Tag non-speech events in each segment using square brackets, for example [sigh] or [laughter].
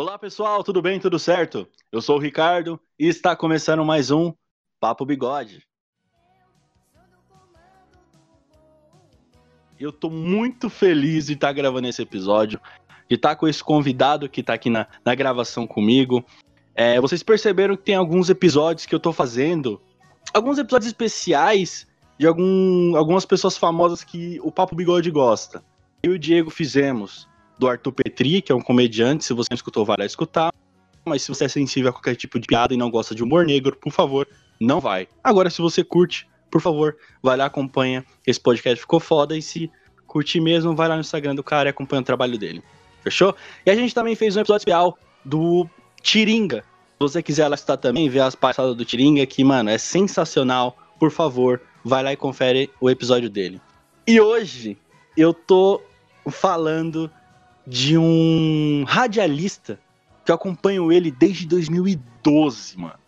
Olá pessoal, tudo bem? Tudo certo? Eu sou o Ricardo e está começando mais um Papo Bigode. Eu tô muito feliz de estar gravando esse episódio, de estar com esse convidado que está aqui na, na gravação comigo. É, vocês perceberam que tem alguns episódios que eu tô fazendo, alguns episódios especiais de algum, algumas pessoas famosas que o Papo Bigode gosta. Eu e o Diego fizemos do Arthur Petri, que é um comediante, se você não escutou, vai lá escutar. Mas se você é sensível a qualquer tipo de piada e não gosta de humor negro, por favor, não vai. Agora, se você curte, por favor, vai lá, acompanha. Esse podcast ficou foda e se curtir mesmo, vai lá no Instagram do cara e acompanha o trabalho dele. Fechou? E a gente também fez um episódio especial do Tiringa. Se você quiser lá escutar também, ver as passadas do Tiringa, que, mano, é sensacional. Por favor, vai lá e confere o episódio dele. E hoje eu tô falando de um radialista que eu acompanho ele desde 2012, mano.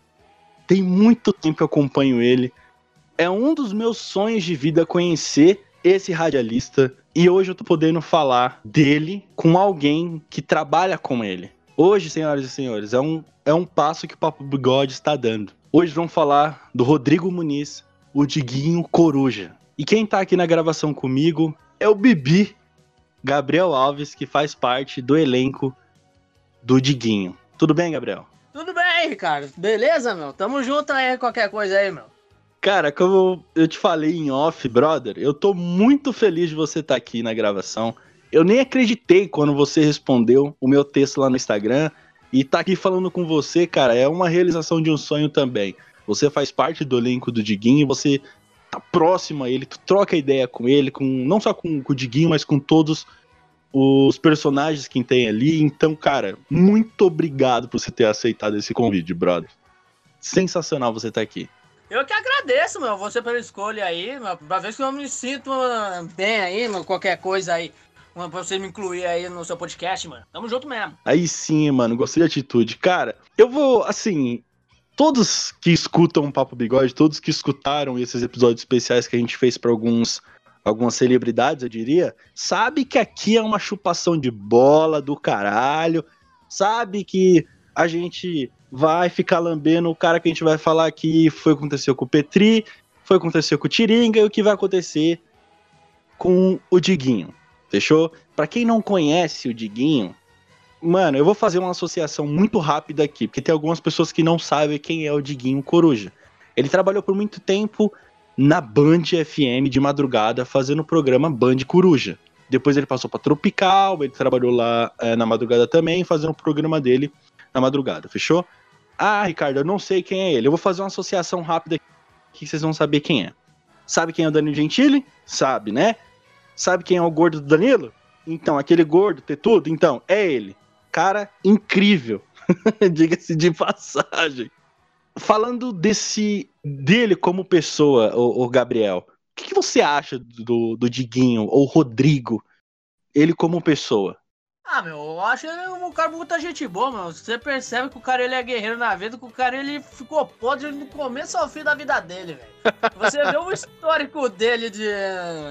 Tem muito tempo que eu acompanho ele. É um dos meus sonhos de vida conhecer esse radialista e hoje eu tô podendo falar dele com alguém que trabalha com ele. Hoje, senhoras e senhores, é um, é um passo que o Papo Bigode está dando. Hoje vamos falar do Rodrigo Muniz, o Diguinho Coruja. E quem tá aqui na gravação comigo é o Bibi, Gabriel Alves, que faz parte do elenco do Diguinho. Tudo bem, Gabriel? Tudo bem, Ricardo. Beleza, meu? Tamo junto aí, qualquer coisa aí, meu. Cara, como eu te falei em off, brother, eu tô muito feliz de você estar tá aqui na gravação. Eu nem acreditei quando você respondeu o meu texto lá no Instagram e tá aqui falando com você, cara, é uma realização de um sonho também. Você faz parte do elenco do Diguinho, você tá próximo a ele, tu troca ideia com ele, com não só com, com o Diguinho, mas com todos os personagens que tem ali. Então, cara, muito obrigado por você ter aceitado esse convite, brother. Sensacional você estar tá aqui. Eu que agradeço, meu, você pela escolha aí, meu, pra ver se eu me sinto ah, bem aí, meu, qualquer coisa aí. Pra você me incluir aí no seu podcast, mano. Tamo junto mesmo. Aí sim, mano, gostei da atitude. Cara, eu vou, assim, todos que escutam o Papo Bigode, todos que escutaram esses episódios especiais que a gente fez para alguns algumas celebridades, eu diria, sabe que aqui é uma chupação de bola do caralho, sabe que a gente vai ficar lambendo o cara que a gente vai falar aqui foi aconteceu com o Petri, foi aconteceu com o Tiringa e o que vai acontecer com o Diguinho. Fechou? Para quem não conhece o Diguinho, Mano, eu vou fazer uma associação muito rápida aqui, porque tem algumas pessoas que não sabem quem é o Diguinho Coruja. Ele trabalhou por muito tempo na Band FM de madrugada, fazendo o programa Band Coruja. Depois ele passou para Tropical, ele trabalhou lá é, na madrugada também, fazendo o programa dele na madrugada, fechou? Ah, Ricardo, eu não sei quem é ele. Eu vou fazer uma associação rápida aqui que vocês vão saber quem é. Sabe quem é o Danilo Gentili? Sabe, né? Sabe quem é o gordo do Danilo? Então, aquele gordo, ter tudo? Então, é ele cara incrível. [laughs] Diga-se de passagem. Falando desse dele como pessoa, o, o Gabriel, o que, que, você acha do, do Diguinho ou Rodrigo? Ele como pessoa? Ah, meu, eu acho ele um cara muita gente boa, meu. Você percebe que o cara ele é guerreiro na vida, que o cara ele ficou podre do começo ao fim da vida dele, velho. Você vê o histórico dele de,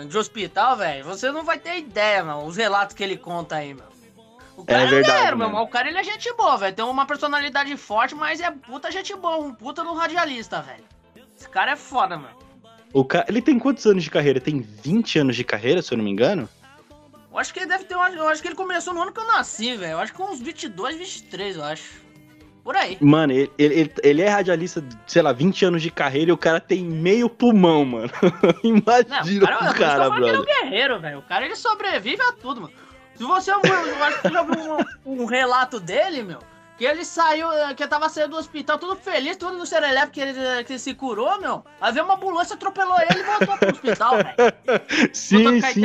de hospital, velho, você não vai ter ideia, mano, os relatos que ele conta aí, meu. O cara é, é verdade, guerreiro, meu irmão. O cara ele é gente boa, velho. Tem uma personalidade forte, mas é puta gente boa. Um puta no radialista, velho. Esse cara é foda, mano. O ca... Ele tem quantos anos de carreira? Tem 20 anos de carreira, se eu não me engano? Eu acho que ele deve ter. Eu acho que ele começou no ano que eu nasci, velho. Eu acho que uns 22, 23, eu acho. Por aí. Mano, ele, ele, ele é radialista, sei lá, 20 anos de carreira e o cara tem meio pulmão, mano. Imagina [laughs] não, o cara, o cara, brother. Ele é um guerreiro, velho. O cara ele sobrevive a tudo, mano. Se você eu acho que já viu um, um, relato dele, meu, que ele saiu, que tava saindo do hospital todo feliz, todo no serelepe que ele, que ele se curou, meu. Aí veio uma ambulância, atropelou ele e voltou pro hospital, velho. Sim, sim.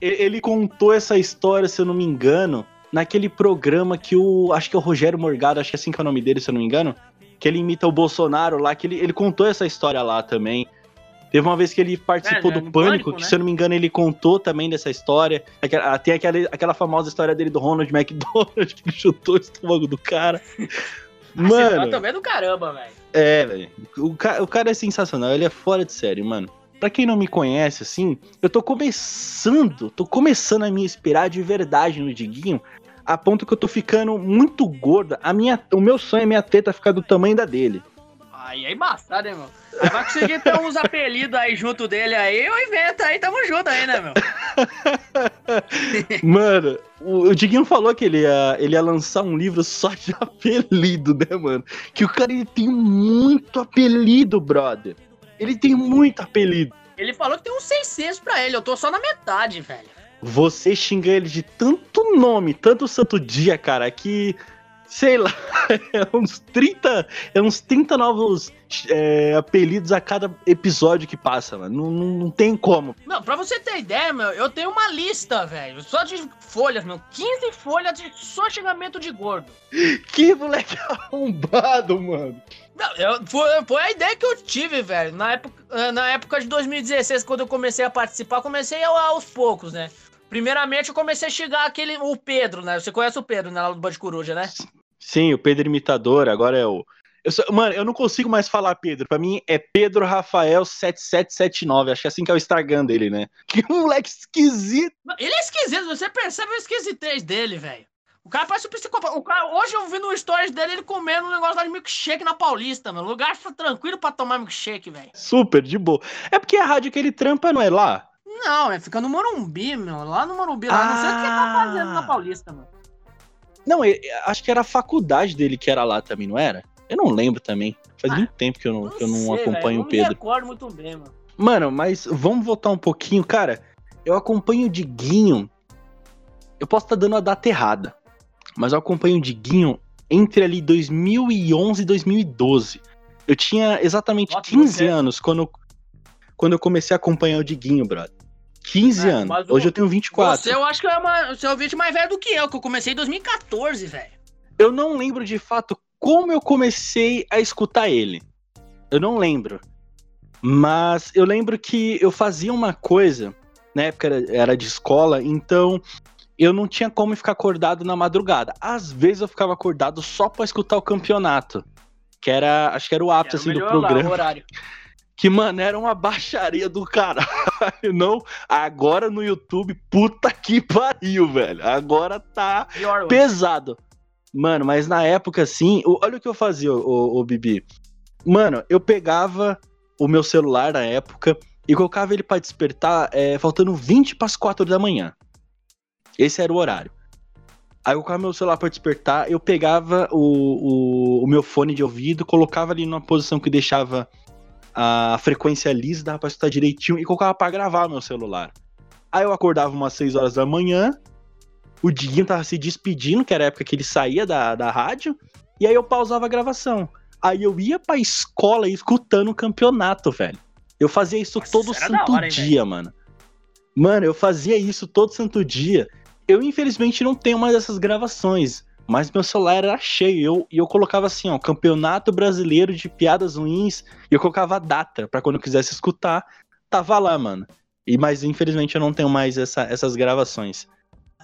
Ele, ele contou essa história, se eu não me engano, naquele programa que o. Acho que é o Rogério Morgado, acho que é assim que é o nome dele, se eu não me engano. Que ele imita o Bolsonaro lá, que ele, ele contou essa história lá também. Teve uma vez que ele participou é, do Pânico, Pânico que né? se eu não me engano ele contou também dessa história. Ah, tem aquela, aquela famosa história dele do Ronald McDonald, [laughs] que chutou o estômago do cara. [laughs] mano. também é do caramba, velho. É, velho. O, ca o cara é sensacional, ele é fora de série, mano. Pra quem não me conhece, assim, eu tô começando, tô começando a me inspirar de verdade no Diguinho a ponto que eu tô ficando muito gorda. A minha, o meu sonho é minha teta ficar do tamanho da dele. Aí é embaçado, hein, meu? Vai conseguir ter uns apelidos aí junto dele aí, eu invento aí, tamo junto aí, né, meu? [laughs] mano, o, o Diguinho falou que ele ia, ele ia lançar um livro só de [laughs] apelido, né, mano? Que o cara ele tem muito apelido, brother. Ele tem muito apelido. Ele falou que tem uns 600 pra ele, eu tô só na metade, velho. Você xinga ele de tanto nome, tanto santo dia, cara, que sei lá, [laughs] é uns 30, é uns 30 novos é, apelidos a cada episódio que passa, mano. Não, não, não, tem como. Não, pra você ter ideia, meu, eu tenho uma lista, velho, só de folhas, meu. 15 folhas de só xingamento de gordo. [laughs] Que moleque arrombado, mano. Não, eu, foi, foi a ideia que eu tive, velho. Na época, na época de 2016, quando eu comecei a participar, comecei aos poucos, né? Primeiramente, eu comecei a xingar aquele, o Pedro, né? Você conhece o Pedro, né? Lá do Band Coruja, né? Sim, o Pedro Imitador, agora é o. Eu sou... Mano, eu não consigo mais falar Pedro. Pra mim é Pedro Rafael 7779. Acho que é assim que é o Instagram dele, né? [laughs] Que moleque esquisito. Ele é esquisito, você percebe a esquisitez dele, velho. O cara parece um psicopata. O cara, hoje eu vi no stories dele ele comendo um negócio lá de milkshake na Paulista, mano. Lugar tranquilo pra tomar milkshake, velho. Super, de boa. É porque a rádio que ele trampa não é lá? Não, é fica no Morumbi, meu. Lá no Morumbi, lá. Ah. Não sei o que ele tá fazendo na Paulista, mano. Não, ele, acho que era a faculdade dele que era lá também, não era? Eu não lembro também. Faz ah, muito tempo que eu não, não, que eu não sei, acompanho o Pedro. Eu me recordo muito bem, mano. Mano, mas vamos voltar um pouquinho, cara. Eu acompanho o Diguinho. Eu posso estar tá dando a data errada, mas eu acompanho o Diguinho entre ali 2011 e 2012. Eu tinha exatamente Nossa, 15 você... anos quando, quando eu comecei a acompanhar o Diguinho, brother. 15 é, anos. Hoje eu tenho 24. Você eu acho que é uma, você é um vídeo mais velho do que eu, que eu comecei em 2014, velho. Eu não lembro de fato como eu comecei a escutar ele. Eu não lembro. Mas eu lembro que eu fazia uma coisa, na época era, era de escola, então eu não tinha como ficar acordado na madrugada. Às vezes eu ficava acordado só para escutar o campeonato. Que era, acho que era o ápice assim, do programa. Lá, [laughs] que, mano, era uma baixaria do caralho. [laughs] Não, agora no YouTube, puta que pariu, velho. Agora tá pesado. Mano, mas na época, assim, olha o que eu fazia, o, o Bibi. Mano, eu pegava o meu celular na época e colocava ele para despertar é, faltando 20 para as 4 da manhã. Esse era o horário. Aí eu colocava meu celular para despertar, eu pegava o, o, o, meu fone de ouvido, colocava ali numa posição que deixava a frequência lisa, dava pra escutar direitinho e colocava pra gravar no meu celular. Aí eu acordava umas 6 horas da manhã, o Diguinho tava se despedindo, que era a época que ele saía da, da rádio, e aí eu pausava a gravação. Aí eu ia pra escola escutando o campeonato, velho. Eu fazia isso Nossa, todo santo hora, dia, hein, mano. Mano, eu fazia isso todo santo dia. Eu, infelizmente, não tenho mais essas gravações. Mas meu celular era cheio. E eu, eu colocava assim, ó, Campeonato Brasileiro de Piadas Ruins. E eu colocava a data para quando eu quisesse escutar, tava lá, mano. E, mas infelizmente eu não tenho mais essa, essas gravações.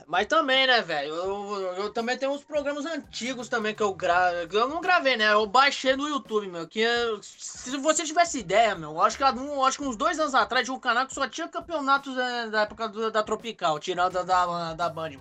Mas também, né, velho? Eu, eu, também tenho uns programas antigos também que eu gravo. Eu não gravei, né? Eu baixei no YouTube, meu. Que se você tivesse ideia, meu, acho que, um, acho que uns dois anos atrás tinha um canal que só tinha campeonatos né, da época do, da Tropical, tirando da, da, da Band.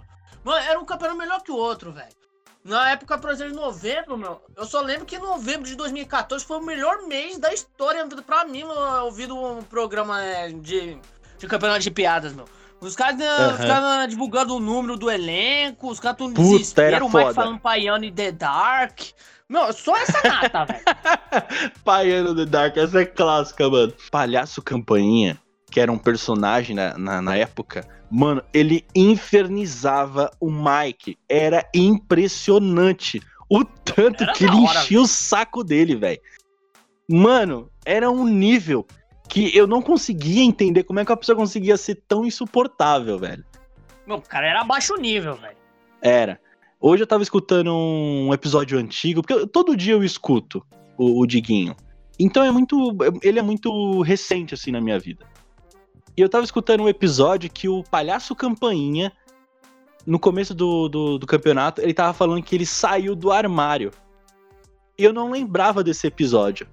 Mano, era um campeonato melhor que o outro, velho. Na época, por exemplo, de novembro, meu, eu só lembro que novembro de 2014 foi o melhor mês da história pra mim, ouvindo um programa é, de, de campeonato de piadas, meu. Os caras uhum. ficaram divulgando o número do elenco, os caras tudo desespero, o Mike falando Paiano e The Dark. Meu, só essa nata, [laughs] velho. Paiano The Dark, essa é clássica, mano. Palhaço Campainha, que era um personagem na, na, na época, Mano, ele infernizava o Mike. Era impressionante. O tanto era que ele hora, enchia véio. o saco dele, velho. Mano, era um nível que eu não conseguia entender como é que a pessoa conseguia ser tão insuportável, velho. Meu, cara era baixo nível, velho. Era. Hoje eu tava escutando um episódio antigo, porque todo dia eu escuto o, o Diguinho. Então é muito. Ele é muito recente, assim, na minha vida. E eu tava escutando um episódio que o Palhaço Campainha, no começo do, do, do campeonato, ele tava falando que ele saiu do armário. E eu não lembrava desse episódio.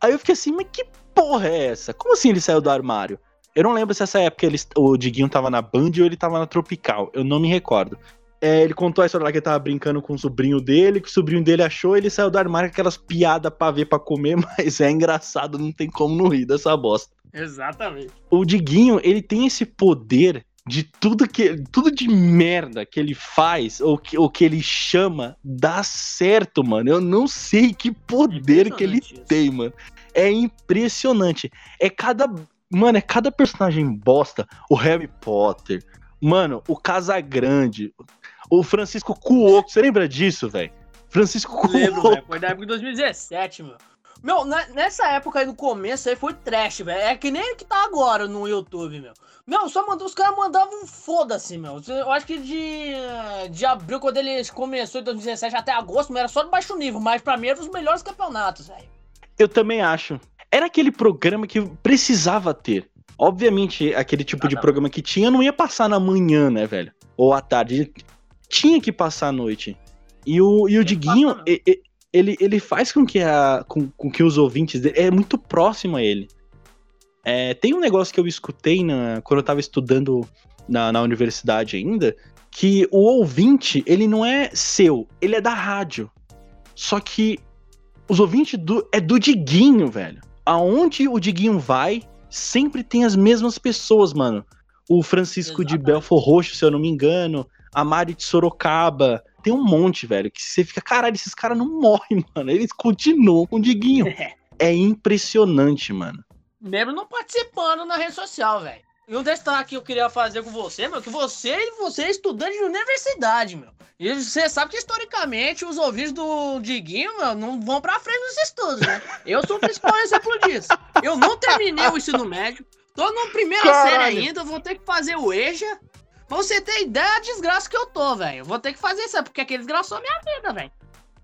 Aí eu fiquei assim, mas que porra é essa? Como assim ele saiu do armário? Eu não lembro se essa época ele, o Diguinho tava na Band ou ele tava na Tropical. Eu não me recordo. É, ele contou a história lá que ele tava brincando com o sobrinho dele, que o sobrinho dele achou, ele saiu do armário com aquelas piadas pra ver pra comer, [laughs] mas é engraçado, não tem como não rir dessa bosta. Exatamente. O Diguinho, ele tem esse poder de tudo que tudo de merda que ele faz ou que, ou que ele chama dá certo, mano. Eu não sei que poder que ele isso. tem, mano. É impressionante. É cada, mano, é cada personagem bosta. O Harry Potter, mano, o Casagrande, o Francisco Cuoco. Você lembra disso, velho? Francisco Cuoco. Lembro, velho. Foi da época de 2017, meu. Meu, nessa época aí no começo aí foi trash, velho. É que nem que tá agora no YouTube, meu. Meu, só mandou, os caras mandavam foda-se, meu. Eu acho que de, de abril, quando ele começou em 2017 até agosto, meu, era só de baixo nível, mas pra mim era os melhores campeonatos, velho. Eu também acho. Era aquele programa que precisava ter. Obviamente, aquele tipo ah, de programa que tinha não ia passar na manhã, né, velho? Ou à tarde. Tinha que passar à noite. E o, e o Diguinho, ele, ele, ele faz com que, a, com, com que os ouvintes dele. É muito próximo a ele. É, tem um negócio que eu escutei na, quando eu tava estudando na, na universidade ainda, que o ouvinte, ele não é seu, ele é da rádio. Só que os ouvintes do, é do Diguinho, velho. Aonde o Diguinho vai, sempre tem as mesmas pessoas, mano. O Francisco Exatamente. de Belfor Roxo, se eu não me engano, a Mari de Sorocaba. Tem um monte, velho, que você fica, caralho, esses caras não morrem, [laughs] mano. Eles continuam com o Diguinho. [laughs] É impressionante, mano mesmo não participando na rede social, velho. E um destaque que eu queria fazer com você, meu, que você, você é estudante de universidade, meu. E você sabe que historicamente os ouvintes do Diguinho, meu, não vão pra frente nos estudos, né? Eu sou o principal exemplo disso. Eu não terminei o ensino médio, tô na primeira Caralho. série ainda, vou ter que fazer o EJA. Pra você ter ideia da desgraça que eu tô, velho. Vou ter que fazer isso, porque aquele desgraçou a minha vida, velho.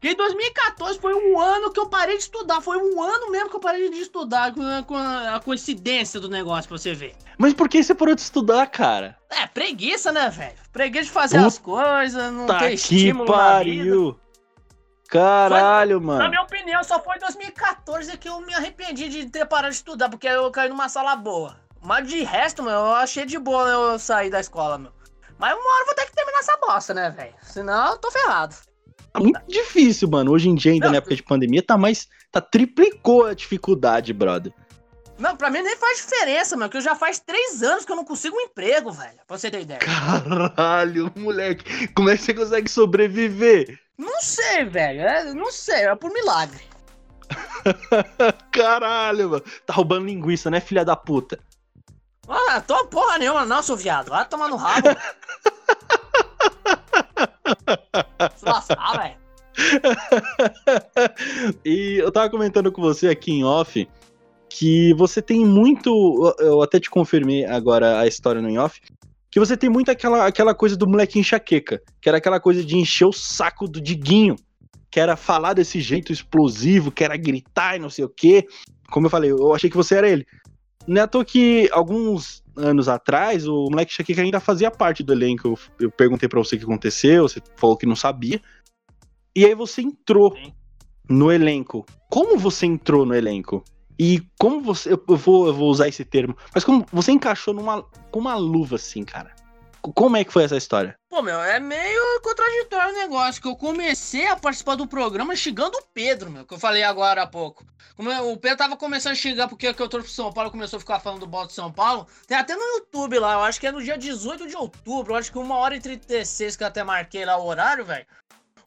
Que em 2014 foi um ano que eu parei de estudar. Foi um ano mesmo que eu parei de estudar com a, com a coincidência do negócio pra você ver. Mas por que você parou de estudar, cara? É, preguiça, né, velho? Preguiça de fazer Puta as coisas, não ter estímulo pariu. Caralho, foi, mano. Na minha opinião, só foi em 2014 que eu me arrependi de ter parado de estudar, porque eu caí numa sala boa. Mas de resto, meu, eu achei de boa eu sair da escola, meu. Mas uma hora eu vou ter que terminar essa bosta, né, velho? Senão eu tô ferrado. Tá muito difícil, mano. Hoje em dia, ainda não, na época de pandemia, tá mais. Tá triplicou a dificuldade, brother. Não, pra mim nem faz diferença, mano, que já faz três anos que eu não consigo um emprego, velho. Pra você ter ideia. Caralho, moleque. Como é que você consegue sobreviver? Não sei, velho. É, não sei, é por milagre. [laughs] Caralho, mano. Tá roubando linguiça, né, filha da puta? Ah, tô porra nenhuma, não, seu viado. Vai tomar no rabo. [laughs] Se lascar, velho. e eu tava comentando com você aqui em off que você tem muito. Eu até te confirmei agora a história no em off. Que você tem muito aquela, aquela coisa do moleque enxaqueca. Que era aquela coisa de encher o saco do Diguinho. Que era falar desse jeito explosivo, que era gritar e não sei o quê. Como eu falei, eu achei que você era ele. Não é à toa que alguns anos atrás, o moleque Enxaqueca ainda fazia parte do elenco. Eu, eu perguntei para você o que aconteceu, você falou que não sabia. E aí você entrou Sim. no elenco. Como você entrou no elenco? E como você. Eu vou, eu vou usar esse termo. Mas como você encaixou numa, com uma luva assim, cara? Como é que foi essa história? Pô, meu, é meio contraditório o negócio, que eu comecei a participar do programa xingando o Pedro, meu, que eu falei agora há pouco. Como o Pedro tava começando a xingar porque que eu trouxe pro São Paulo, começou a ficar falando do bolo de São Paulo. Tem até no YouTube lá, eu acho que é no dia 18 de outubro, eu acho que uma hora e 36 que eu até marquei lá o horário, velho.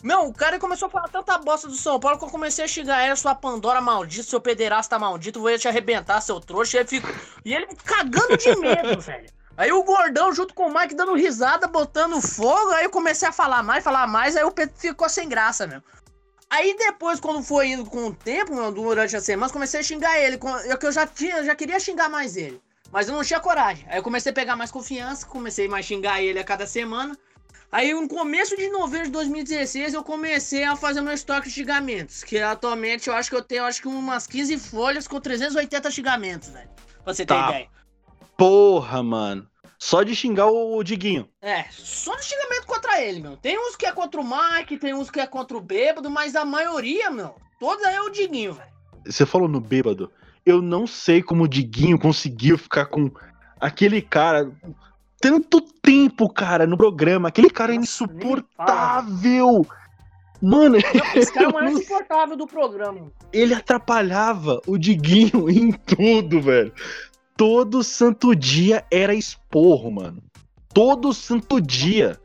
Meu, o cara começou a falar tanta bosta do São Paulo que eu comecei a xingar ele, sua Pandora maldita, seu pederasta maldito, vou te arrebentar, seu trouxa. E ele, e ele cagando de medo, [laughs] velho. Aí o gordão junto com o Mike dando risada, botando fogo, aí eu comecei a falar mais, falar mais, aí o Pedro ficou sem graça, meu. Aí depois, quando foi indo com o tempo, meu, durante a semana, comecei a xingar ele. Eu que eu já tinha, já queria xingar mais ele. Mas eu não tinha coragem. Aí eu comecei a pegar mais confiança, comecei mais a xingar ele a cada semana. Aí no começo de novembro de 2016 eu comecei a fazer meu estoque de xingamentos. Que atualmente eu acho que eu tenho acho que umas 15 folhas com 380 xingamentos, velho. Pra você ter tá. ideia. Porra, mano. Só de xingar o Diguinho. É, só de xingamento contra ele, meu. Tem uns que é contra o Mike, tem uns que é contra o bêbado, mas a maioria, meu, todos é o Diguinho, velho. Você falou no bêbado. Eu não sei como o Diguinho conseguiu ficar com aquele cara. tanto tempo, cara, no programa. Aquele cara é insuportável. Mano, esse [laughs] cara é o mais insuportável do programa. Ele atrapalhava o Diguinho [laughs] em tudo, velho. Todo santo dia era esporro, mano. Todo santo dia.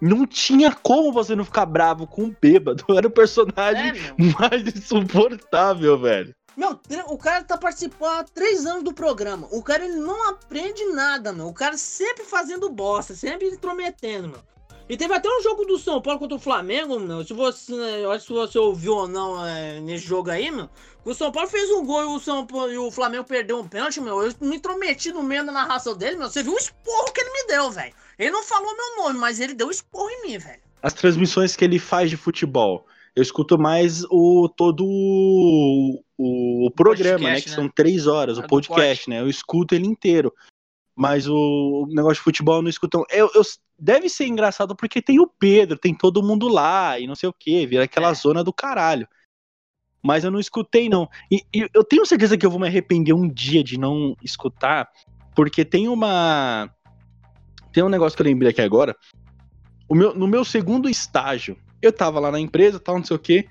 Não tinha como você não ficar bravo com o bêbado. [laughs] Era o personagem é, mais insuportável, velho. Meu, o cara tá participando há três anos do programa. O cara ele não aprende nada, meu. O cara sempre fazendo bosta, sempre intrometendo, meu. E teve até um jogo do São Paulo contra o Flamengo, meu. Se você, eu acho que você ouviu ou não é, nesse jogo aí, meu. O São Paulo fez um gol e o, São Paulo, e o Flamengo perdeu um pênalti, meu. Eu me intrometi no meio da narração dele, meu. Você viu o esporro que ele me deu, velho. Ele não falou meu nome, mas ele deu esporro em mim, velho. As transmissões que ele faz de futebol. Eu escuto mais o todo o, o programa, podcast, né? Que né? são três horas, o podcast, né? Eu escuto ele inteiro. Mas o negócio de futebol não escuto. Eu, eu, deve ser engraçado porque tem o Pedro, tem todo mundo lá e não sei o que, vira aquela é. zona do caralho. Mas eu não escutei, não. E, e, eu tenho certeza que eu vou me arrepender um dia de não escutar, porque tem uma. Tem um negócio que eu lembrei aqui agora. O meu, no meu segundo estágio, eu tava lá na empresa, tal, não sei o que,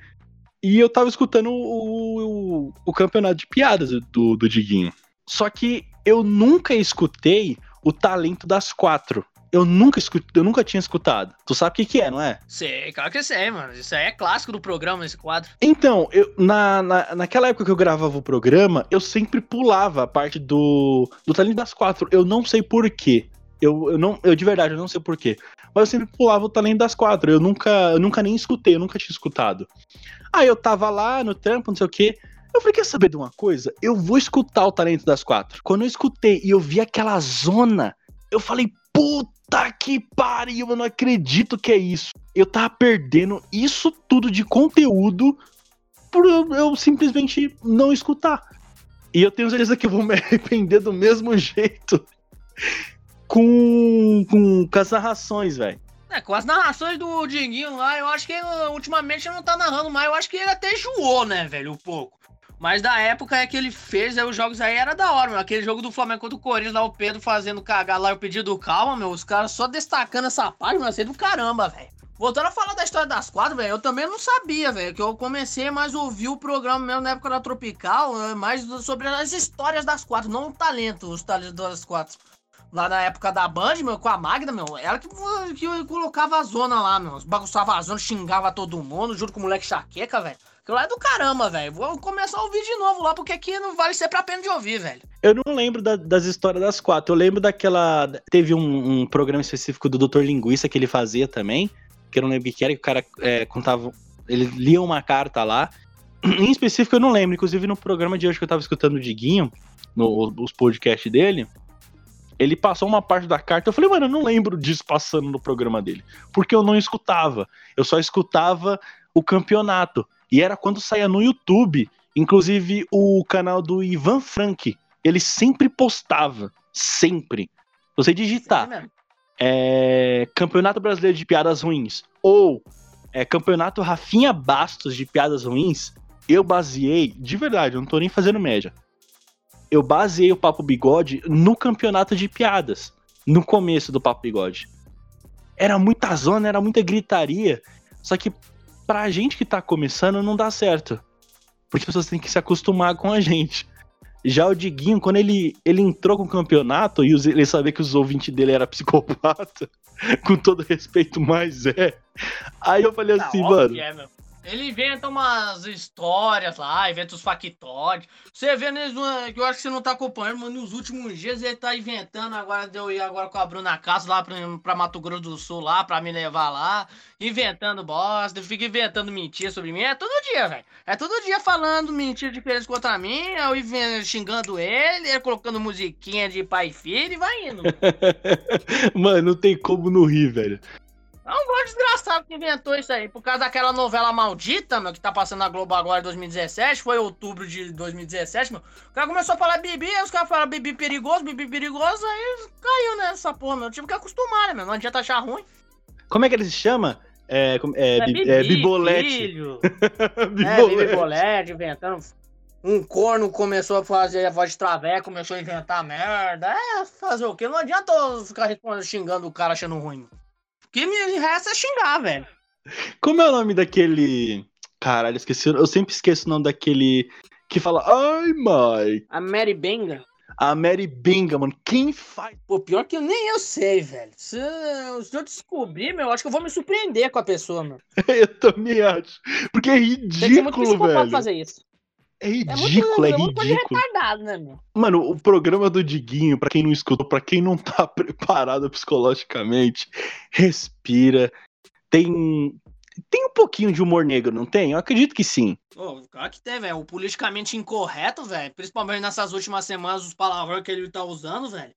e eu tava escutando o, o, o campeonato de piadas do, do Diguinho. Só que eu nunca escutei o talento das quatro. Eu nunca, escutei, eu nunca tinha escutado. Tu sabe o que, que é, não é? Sei, claro que sei, mano. Isso aí é clássico do programa, esse quadro. Então, eu, na, na, naquela época que eu gravava o programa, eu sempre pulava a parte do, do talento das quatro. Eu não sei porquê. Eu, eu, não, eu de verdade, eu não sei porquê. Mas eu sempre pulava o talento das quatro. Eu nunca, eu nunca nem escutei, eu nunca tinha escutado. Aí eu tava lá no trampo, não sei o quê. Eu falei, quer saber de uma coisa? Eu vou escutar o Talento das Quatro. Quando eu escutei e eu vi aquela zona, eu falei, puta que pariu, eu não acredito que é isso. Eu tava perdendo isso tudo de conteúdo por eu, simplesmente não escutar. E eu tenho certeza que eu vou me [laughs] arrepender do mesmo jeito [laughs] com, com, com as narrações, velho. É, com as narrações do Dinguinho lá, eu acho que ele, ultimamente ele não tá narrando mais. Eu acho que ele até enjoou, né, velho, um pouco. Mas da época é que ele fez, aí os jogos aí era da hora, meu. Aquele jogo do Flamengo contra o Corinthians, lá o Pedro fazendo cagar lá o pedido calma, meu. Os caras só destacando essa página, mas do caramba, velho. Voltando a falar da história das quatro, velho, eu também não sabia, velho, que eu comecei mais a ouvir o programa mesmo na época da Tropical, né, mais sobre as histórias das quatro, não o talento, os talentos das quatro. Lá na época da Band, meu, com a Magda, meu, ela que, que colocava a zona lá, meu, bagunçava a zona, xingava todo mundo, junto com o moleque chaqueca, velho. Aquilo lá é do caramba, velho. Vou começar a ouvir de novo lá, porque aqui não vale ser pra pena de ouvir, velho. Eu não lembro da, das histórias das quatro. Eu lembro daquela. Teve um, um, programa específico do Dr. Linguiça que ele fazia também. Que eu não lembro o que era, que o cara é, contava. Ele lia uma carta lá. [clears throat] Em específico, eu não lembro. Inclusive, no programa de hoje que eu tava escutando o Diguinho, no, os podcasts dele, ele passou uma parte da carta. Eu falei, mano, eu não lembro disso passando no programa dele. Porque eu não escutava. Eu só escutava o campeonato. E era quando saía no YouTube, inclusive o canal do Ivan Frank, ele sempre postava, sempre. Você digitar é, Campeonato Brasileiro de Piadas Ruins ou é, Campeonato Rafinha Bastos de Piadas Ruins, eu baseei, de verdade, eu não tô nem fazendo média. Eu baseei o Papo Bigode no campeonato de piadas, no começo do Papo Bigode. Era muita zona, era muita gritaria. Só que pra gente que tá começando não dá certo. Porque as pessoas têm que se acostumar com a gente. Já o Diguinho, quando ele, ele entrou com o campeonato e ele sabia que os ouvintes dele eram psicopata, [laughs] com todo respeito, mas é. Aí eu falei tá, assim, mano. É, ele inventa umas histórias lá, inventa os factórios. Você vê, né, que eu acho que você não tá acompanhando, mas nos últimos dias ele tá inventando. Agora deu ir agora com a Bruna Castro lá pra, pra Mato Grosso do Sul, lá, pra me levar lá. Inventando bosta, fica inventando mentira sobre mim. É todo dia, velho. É todo dia falando mentira diferente contra mim, eu xingando ele, ele colocando musiquinha de pai e filho e vai indo. Mano, [laughs] não tem como não rir, velho. É um grande desgraçado que inventou isso aí. Por causa daquela novela maldita, meu, que tá passando na Globo agora em 2017. Foi outubro de 2017, meu. O cara começou a falar bibi, aí os caras falaram bibi perigoso, bibi perigoso, aí caiu nessa porra, meu. Tive que acostumar, né, meu? Não adianta achar ruim. Como é que ele se chama? É, é, é, bibi, é bibolete. [laughs] Bibolete. É, bibolete, inventando Um corno começou a fazer a voz de traveco, começou a inventar merda. É, fazer o quê? Não adianta eu ficar respondendo, xingando o cara achando ruim. O que me resta é xingar, velho. Como é o nome daquele. Caralho, esqueci. Eu sempre esqueço o nome daquele que fala. Ai, mãe. A Mary Benga? A Mary Benga, mano. Quem faz? Pô, pior que eu nem eu sei, velho. Se, se eu descobrir, meu, eu acho que eu vou me surpreender com a pessoa, mano. [laughs] eu também acho. Porque é Tem que ser muito ridículo, velho. fazer isso. É É ridículo, muito, é é muito de ridículo. retardado, né, meu? Mano, o programa do Diguinho, pra quem não escutou, pra quem não tá [laughs] preparado psicologicamente, respira. Tem. Tem um pouquinho de humor negro, não tem? Eu acredito que sim. Ô, claro que tem, velho. O politicamente incorreto, velho. Principalmente nessas últimas semanas, os palavrões que ele tá usando, velho.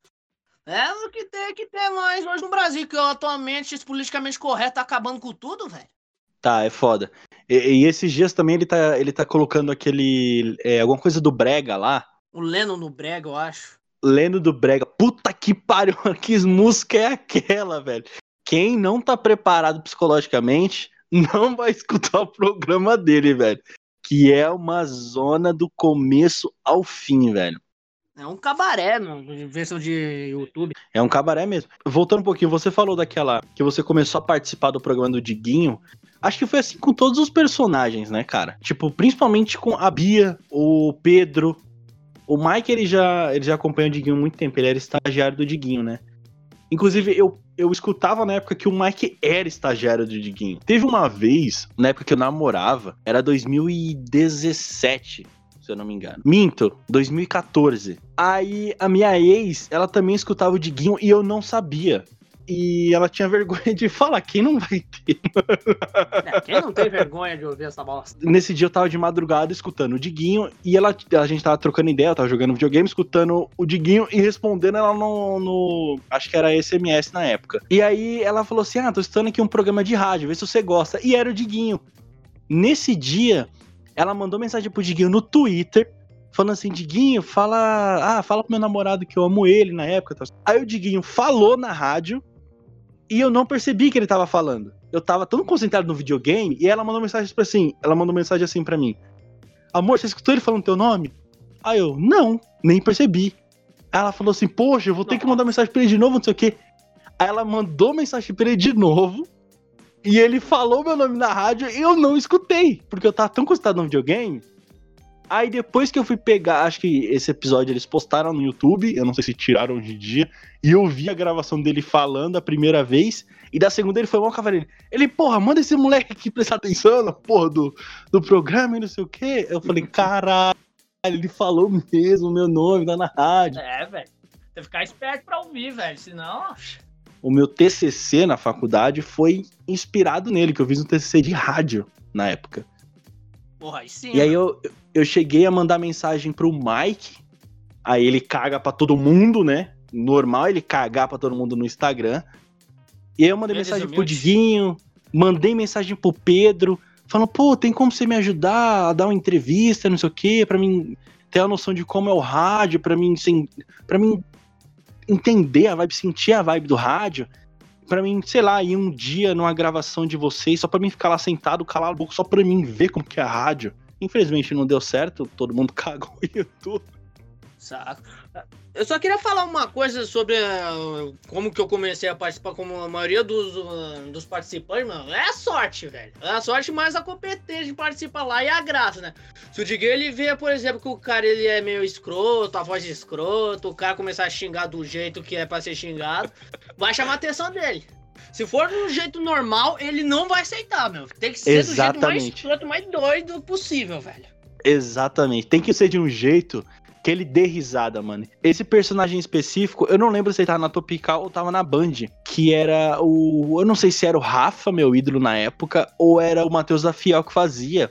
É o que tem que ter mais hoje no Brasil, que atualmente esse politicamente correto tá acabando com tudo, velho. Tá, é foda. E, e esses dias também ele tá, ele tá colocando aquele. é, alguma coisa do Brega lá. O Leno no brega, eu acho. Lendo do Brega. Puta que pariu, [laughs] que música é aquela, velho? Quem não tá preparado psicologicamente não vai escutar o programa dele, velho. Que é uma zona do começo ao fim, velho. É um cabaré, de versão de YouTube. É um cabaré mesmo. Voltando um pouquinho, você falou daquela que você começou a participar do programa do Diguinho. Acho que foi assim com todos os personagens, né, cara? Tipo, principalmente com a Bia, o Pedro. O Mike, ele já, ele já acompanha o Diguinho há muito tempo. Ele era estagiário do Diguinho, né? Inclusive, eu, eu escutava na época que o Mike era estagiário do Diguinho. Teve uma vez, na época que eu namorava, era 2017, se eu não me engano. Minto, 2014. Aí a minha ex, ela também escutava o Diguinho e eu não sabia. E ela tinha [laughs] vergonha de falar, quem não vai ter? É, quem não tem vergonha de ouvir essa bosta? Nesse dia eu tava de madrugada escutando o Diguinho e ela, a gente tava trocando ideia, eu tava jogando videogame, escutando o Diguinho e respondendo ela no, no- Acho que era SMS na época. E aí ela falou assim: Ah, tô escutando aqui um programa de rádio, vê se você gosta. E era o Diguinho. Nesse dia, ela mandou mensagem pro Diguinho no Twitter. Falando assim, Diguinho, fala. Ah, fala pro meu namorado que eu amo ele na época. Aí o Diguinho falou na rádio e eu não percebi que ele tava falando. Eu tava tão concentrado no videogame e ela mandou mensagem pra assim, ela mandou mensagem assim pra mim. Amor, você escutou ele falando teu nome? Aí eu, não, nem percebi. Aí ela falou assim, poxa, eu vou ter que mandar mensagem pra ele de novo, não sei o quê. Aí ela mandou mensagem pra ele de novo. E ele falou meu nome na rádio e eu não escutei, porque eu tava tão concentrado no videogame. Aí depois que eu fui pegar, acho que esse episódio eles postaram no YouTube, eu não sei se tiraram hoje em dia, e eu vi a gravação dele falando a primeira vez, e da segunda ele foi mal cavaleiro. Ele, porra, manda esse moleque aqui prestar atenção na porra do, do programa e não sei o quê. Eu falei, caralho, ele falou mesmo meu nome lá na rádio. É, velho. Tem que ficar esperto pra ouvir, velho. Senão. O meu TCC na faculdade foi inspirado nele, que eu fiz um TCC de rádio na época. Porra, aí sim. E aí eu, eu cheguei a mandar mensagem pro Mike, aí ele caga pra todo mundo, né? Normal ele cagar pra todo mundo no Instagram. E aí eu mandei Ele mensagem pro. Diguinho, mandei mensagem pro Pedro, falando, pô, tem como você me ajudar a dar uma entrevista, não sei o quê, pra mim ter a noção de como é o rádio, pra mim, assim, pra mim entender a vibe, sentir a vibe do rádio. Pra mim, sei lá, ir um dia numa gravação de vocês, só pra mim ficar lá sentado, calar a boca, só pra mim ver como que é a rádio. Infelizmente não deu certo, todo mundo [laughs] cagou o YouTube. Saco. Eu só queria falar uma coisa sobre ah, como que eu comecei a participar, como a maioria dos, ah, dos participantes, mano. É a sorte, velho. É a sorte mais a competência de participar lá e a graça, né? Se o Diguinho ele vê, por exemplo, que o cara ele é meio escroto, a voz escroto, o cara começar a xingar do jeito que é pra ser xingado, vai chamar a atenção dele. Se for do jeito normal, ele não vai aceitar, meu. Tem que ser do jeito mais Exatamente. escroto, mais doido possível, velho. Exatamente. Tem que ser de um jeito que ele dê risada, mano. Esse personagem específico, eu não lembro se ele tava na Topical ou tava na Band, que era o. Eu não sei se era o Rafa, meu ídolo na época, ou era o Matheus da Fiel que fazia.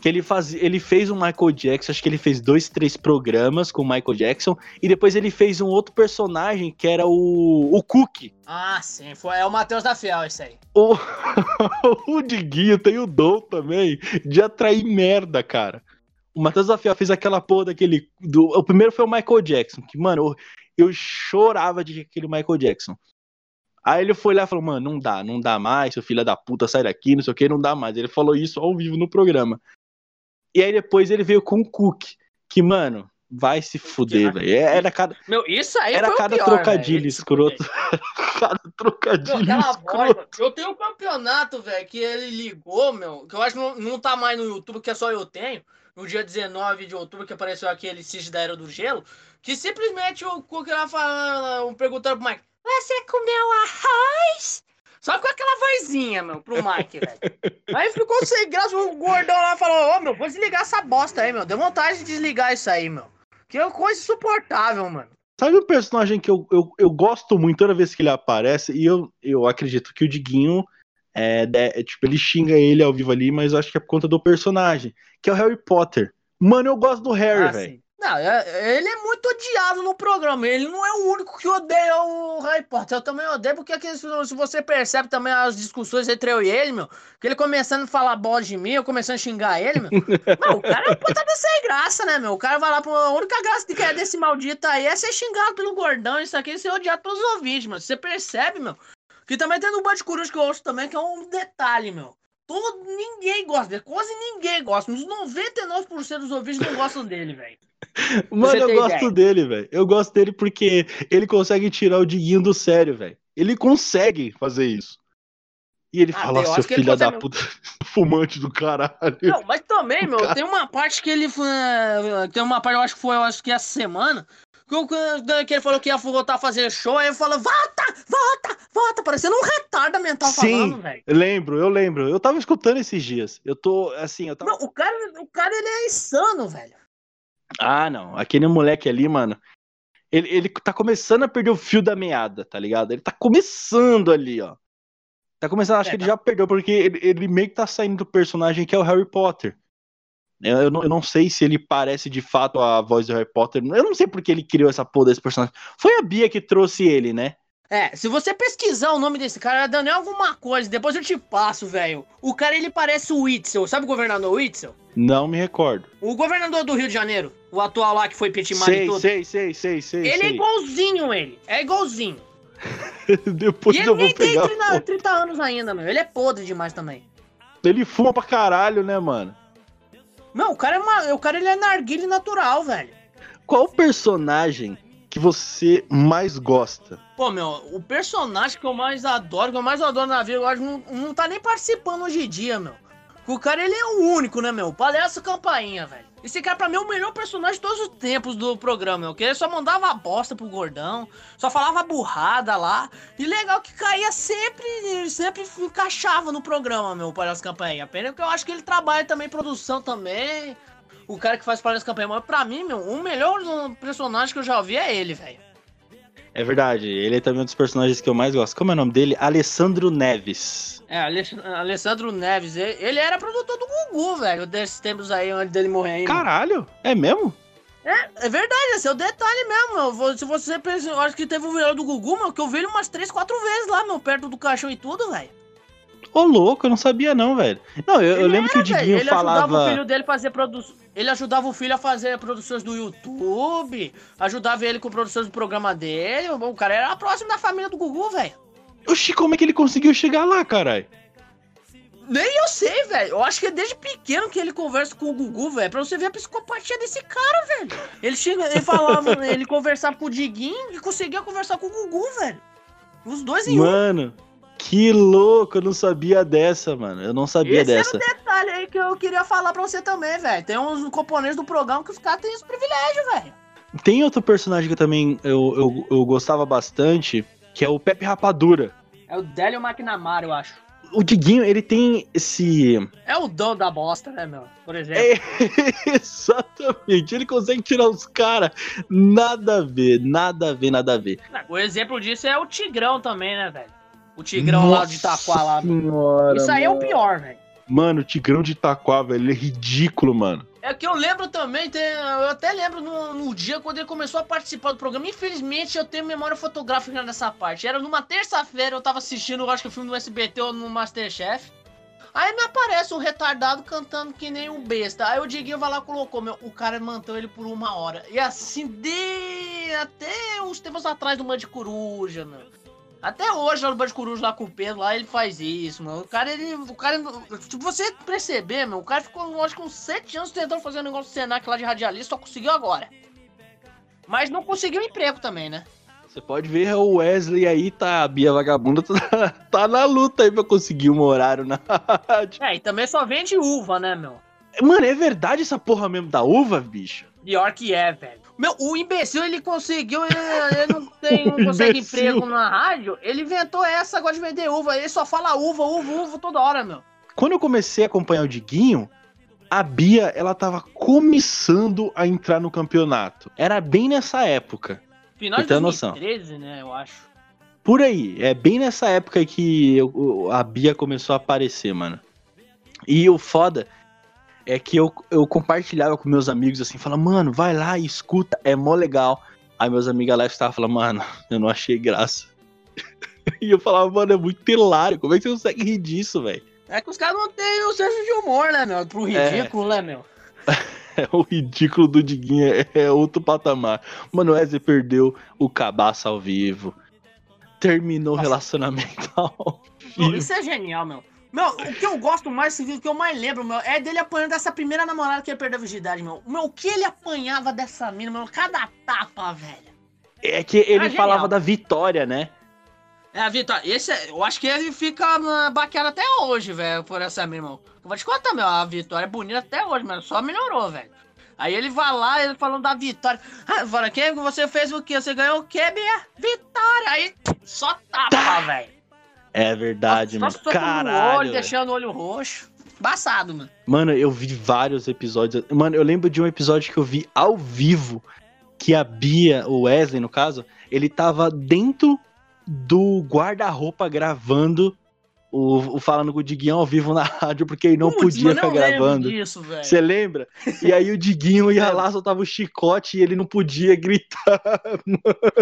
Que ele fazia. Ele fez o Michael Jackson, acho que ele fez dois, três programas com o Michael Jackson, e depois ele fez um outro personagem que era o. o Cook. Ah, sim. Foi, é o Matheus da Fiel, esse aí. O, [laughs] o Diguinho tem o dom também de atrair merda, cara. O Matheus da Fiel fez aquela porra daquele. Do, o primeiro foi o Michael Jackson, que, mano, eu, eu chorava de aquele Michael Jackson. Aí ele foi lá e falou, mano, não dá, não dá mais, seu filho da puta, sai daqui, não sei o que, não dá mais. Ele falou isso ao vivo no programa. E aí depois ele veio com o Cook, que, mano, vai se fuder, velho. É, era cada, Meu, isso aí era cada pior, trocadilho velho. escroto. [laughs] cada trocadilho Meu, voz, escroto. mano. eu tenho um campeonato, velho, que ele ligou, meu, que eu acho que não, não tá mais no YouTube, que é só eu tenho. No dia 19 de outubro, que apareceu aquele Cis da Era do Gelo, que simplesmente o Cook lá falando, perguntando pro Mike, você comeu arroz? Só com aquela vozinha, meu, pro Mike, velho. [laughs] Aí ficou sem graça, o gordão lá falou, ô, meu, vou desligar essa bosta aí, meu. Deu vontade de desligar isso aí, meu. Que é uma coisa insuportável, mano. Sabe um personagem que eu, eu, eu gosto muito toda vez que ele aparece, e eu, eu acredito que o Diguinho, é, é, tipo, ele xinga ele ao vivo ali, mas eu acho que é por conta do personagem, que é o Harry Potter. Mano, eu gosto do Harry, Ah, velho. Não, é- ele é muito odiado no programa. Ele não é o único que odeia o Harry Potter. Eu também odeio, porque aqui, se você percebe também as discussões entre eu e ele, meu, que ele começando a falar bola de mim, eu começando a xingar ele, meu. [laughs] Não, o cara é puta de sem graça, né, meu? O cara vai lá pra. A única graça de que é desse maldito aí é ser xingado pelo gordão. Isso aqui ser odiado pelos ouvintes, meu. Você percebe, meu? Que também tem no Band Coruja que eu ouço também, que é um detalhe, meu. Todo, ninguém gosta dele, quase ninguém gosta. Uns 99% dos ouvintes não gostam dele, velho. [laughs] Mano, eu gosto ideia. dele, velho. Eu gosto dele porque ele consegue tirar o Diguinho do sério, velho. Ele consegue fazer isso. E ele Ah, fala, eu seu filho da puta, [laughs] fumante do caralho. Não, mas também, meu, Cara. [laughs] tem uma parte que ele foi. Tem uma parte, eu acho que foi, eu acho que essa semana. Que, ele falou que ia voltar a fazer show, aí ele falou, volta, volta, volta, parecendo um retarda mental Sim. falando, velho. Eu lembro, eu lembro. Eu tava escutando esses dias. Eu tô, assim, eu tava... Não, o cara, o cara, ele é insano, velho. Ah, não. Aquele moleque ali, mano. Ele, ele tá começando a perder o fio da meada, tá ligado? Ele tá começando ali, ó. Tá começando, acho É, que ele tá. já perdeu, porque ele, ele meio que tá saindo do personagem que é o Harry Potter. Eu, não, eu não sei se ele parece de fato a voz do Harry Potter. Eu não sei porque ele criou essa porra desse personagem. Foi a Bia que trouxe ele, né? É, se você pesquisar o nome desse cara, é Daniel alguma coisa, depois eu te passo, velho. O cara, ele parece o Witzel, sabe o governador Witzel? Não me recordo. O governador do Rio de Janeiro, o atual lá que foi petimado e Sei, tudo. sei, sei, sei, sei. Ele é sei. igualzinho ele, é igualzinho. [laughs] Depois E eu ele vou nem tem pegar. 30, 30 anos ainda, meu. Ele é podre demais também. Ele fuma pra caralho, né, mano? Não, o cara é uma, o cara ele é narguile natural, velho. Qual personagem que você mais gosta? Pô, meu, o personagem que eu mais adoro, que eu mais adoro na vida, eu acho que não, não tá nem participando hoje em dia, meu. O cara, ele é o único, né, meu? Palhaço Campainha, velho. Esse cara, pra mim, é o melhor personagem de todos os tempos do programa, meu. Que ele só mandava bosta pro gordão, só falava burrada lá. E legal que caía sempre, sempre encaixava no programa, meu, o Palhaço Campainha. Pena que eu acho que ele trabalha também produção também. O cara que faz Palhaço Campainha. Mas pra mim, meu, o melhor personagem que eu já ouvi é ele, velho. É verdade, ele é também um dos personagens que eu mais gosto. Como é o nome dele? Alessandro Neves. É, Alessandro Neves, ele, ele era produtor do Gugu, velho, desses tempos aí, antes dele morrer ainda. Caralho, é mesmo? É, é verdade, esse é o detalhe mesmo, meu. Se você pensa, eu acho que teve o velho do Gugu, meu, que eu vi ele umas 3, 4 vezes lá, meu, perto do caixão e tudo, velho. Ô, louco, eu não sabia não, velho. Não, eu, eu Ele lembro que o Diguinho ele ajudava o falava... filho dele a fazer produção. Ele ajudava o filho a fazer produções do YouTube, ajudava ele com produções do programa dele. O cara era próximo da família do Gugu, velho. Oxi, como é que ele conseguiu chegar lá, caralho? Nem eu sei, velho. Eu acho que é desde pequeno que ele conversa com o Gugu, velho. Pra você ver a psicopatia desse cara, velho. Ele chega, ele falava, [laughs] ele conversava com o Diguinho e conseguia conversar com o Gugu, velho. Os dois em um. Mano, que louco, eu não sabia dessa, mano. Eu não sabia Esse dessa. era o detalhe aí que eu queria falar pra você também, velho. Tem uns componentes do programa que os caras têm esse privilégio, velho. Tem outro personagem que eu também eu, eu, eu gostava bastante, que é o Pepe Rapadura. É o Délio McNamara, eu acho. O Diguinho, ele tem esse... É o dono da bosta, né, meu? Por exemplo. É, [laughs] exatamente, ele consegue tirar os caras. Nada a ver, nada a ver, nada a ver. O exemplo disso é o Tigrão também, né, velho? O Tigrão lá de Itaquá lá. Senhora, Isso aí é o mano. pior, velho. Mano, o Tigrão de Itaquá, velho, ele é ridículo, mano. É que eu lembro também, tem- eu até lembro no, no dia quando ele começou a participar do programa. Infelizmente eu tenho memória fotográfica nessa parte. Era numa terça-feira, eu tava assistindo, eu acho que o filme do SBT ou no Masterchef. Aí me aparece um retardado cantando que nem um besta. Aí o Diguinho vai lá e colocou, meu, o cara manteve ele por uma hora. E assim, de até uns tempos atrás do Mãe de Coruja, meu. Até hoje, lá no Band Coruja, lá com o Pedro, lá ele faz isso, mano. O cara, ele. O cara. Tipo, você perceber, meu, o cara ficou, acho que uns 7 anos tentando fazer um negócio do Senac lá de radialista, só conseguiu agora. Mas não conseguiu emprego também, né? Você pode ver o Wesley aí, tá? A Bia Vagabunda tá, [laughs] tá na luta aí pra conseguir um horário na rádio. É, e também só vende uva, né, meu? Mano, é verdade essa porra mesmo da uva, bicho? Pior que é, velho. Meu, o imbecil, ele conseguiu, ele, ele não, tem, [laughs] não consegue emprego na rádio, ele inventou essa agora de vender uva, ele só fala uva, uva, uva toda hora, meu. Quando eu comecei a acompanhar o Diguinho, a Bia, ela tava começando a entrar no campeonato. Era bem nessa época. Final de 2013, noção. né, eu acho. Por aí, é bem nessa época que eu, a Bia começou a aparecer, mano. E o foda é que eu, eu compartilhava com meus amigos assim, falando, mano, vai lá e escuta, é mó legal. Aí meus amigos lá estavam falando, mano, eu não achei graça. [laughs] e eu falava, mano, é muito hilário, como é que você consegue rir disso, velho? É que os caras não têm o senso de humor, né, meu? Pro é. ridículo, é. né, meu? [laughs] o ridículo do Diguinho é, é outro patamar. Mano, o Wesley perdeu o cabaço ao vivo. Terminou o relacionamento ao vivo. Isso é genial, meu. Meu, o que eu gosto mais, o que eu mais lembro, meu, é dele apanhando dessa primeira namorada que ele perdeu a virgindade, meu. Meu, o que ele apanhava dessa mina, meu, cada tapa, velho. É que ele é falava da vitória, né? É, a vitória. Esse, é, eu acho que ele fica baqueado até hoje, velho, por essa mina, irmão. Eu vou te contar, meu, a vitória é bonita até hoje, mas só melhorou, velho. Aí ele vai lá, ele falando da vitória. Ah, fala, quem você fez o quê? Você ganhou o quê, Bia? Vitória! Aí só tapa, tá. velho. É verdade, mano. Caralho. olho, deixando o olho roxo. Embaçado, mano. Mano, eu vi vários episódios. Mano, eu lembro de um episódio que eu vi ao vivo que a Bia, o Wesley, no caso, ele tava dentro do guarda-roupa gravando o, o falando com o Diguinho ao vivo na [laughs] rádio, porque ele não Puts, podia ficar gravando. Você lembra? E aí o Diguinho ia lá, soltava o chicote e ele não podia gritar.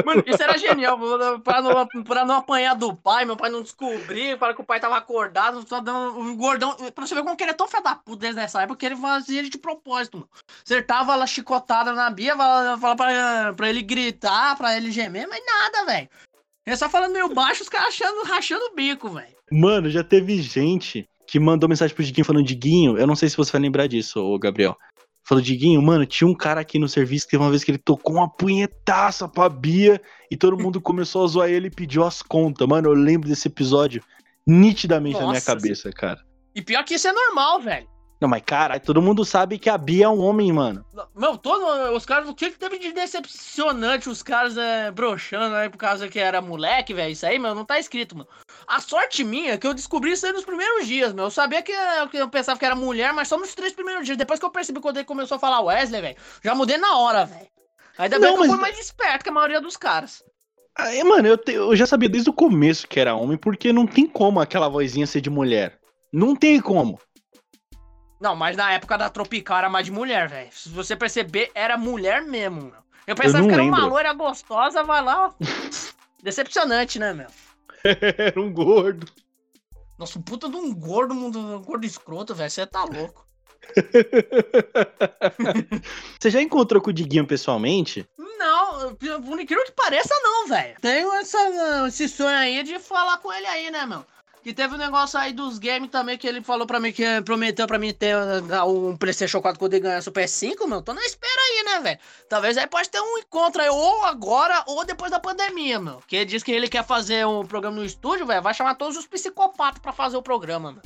Mano, isso era genial, pra não, pra não apanhar do pai, meu pai não descobrir, para que o pai tava acordado, só dando um gordão. Pra você ver como que ele é tão fé da puta desde essa época, que ele fazia ele de propósito, mano. Acertava lá chicotada na Bia, falava pra, pra ele gritar, pra ele gemer, mas nada, velho. Ele só falando meio baixo, os caras achando, rachando o bico, velho. Mano, já teve gente que mandou mensagem pro Diguinho falando, Diguinho, eu não sei se você vai lembrar disso, ô Gabriel. Falou, Diguinho, mano, tinha um cara aqui no serviço que teve uma vez que ele tocou uma punhetaça pra Bia e todo mundo começou a zoar ele e pediu as contas. Mano, eu lembro desse episódio nitidamente Nossa, na minha cabeça, cara. E pior que isso é normal, velho. Não, mas cara, todo mundo sabe que a Bia é um homem, mano. Meu, todo, os caras, o que, que teve de decepcionante os caras é, broxando aí por causa que era moleque, velho? Isso aí, meu, não tá escrito, mano. A sorte minha é que eu descobri isso aí nos primeiros dias, meu. Eu sabia que, que eu pensava que era mulher, mas só nos três primeiros dias. Depois que eu percebi quando ele começou a falar Wesley, velho, já mudei na hora, velho. Ainda bem não, que mas... eu fui mais esperto que a maioria dos caras. Aí, mano, eu, te, eu já sabia desde o começo que era homem, porque não tem como aquela vozinha ser de mulher. Não tem como. Não, mas na época da Tropical era mais de mulher, velho. Se você perceber, era mulher mesmo, meu. Eu pensava eu que era lembro. uma loira gostosa, vai lá. [laughs] Decepcionante, né, meu? [laughs] era um gordo. Nossa, um puta de um gordo, um gordo escroto, velho. Você tá louco. [laughs] Você já encontrou com o Diguinho pessoalmente? Não, por incrível que pareça, não, velho. Tenho essa, esse sonho aí de falar com ele aí, né, meu? E teve um negócio aí dos games também que ele falou pra mim que prometeu pra mim ter uh, um PlayStation 4 quando ele ganhasse o PS5, meu. Tô na espera aí, né, velho? Talvez aí pode ter um encontro aí, ou agora ou depois da pandemia, meu. Que ele diz que ele quer fazer um programa no estúdio, velho. Vai chamar todos os psicopatas pra fazer o programa, meu.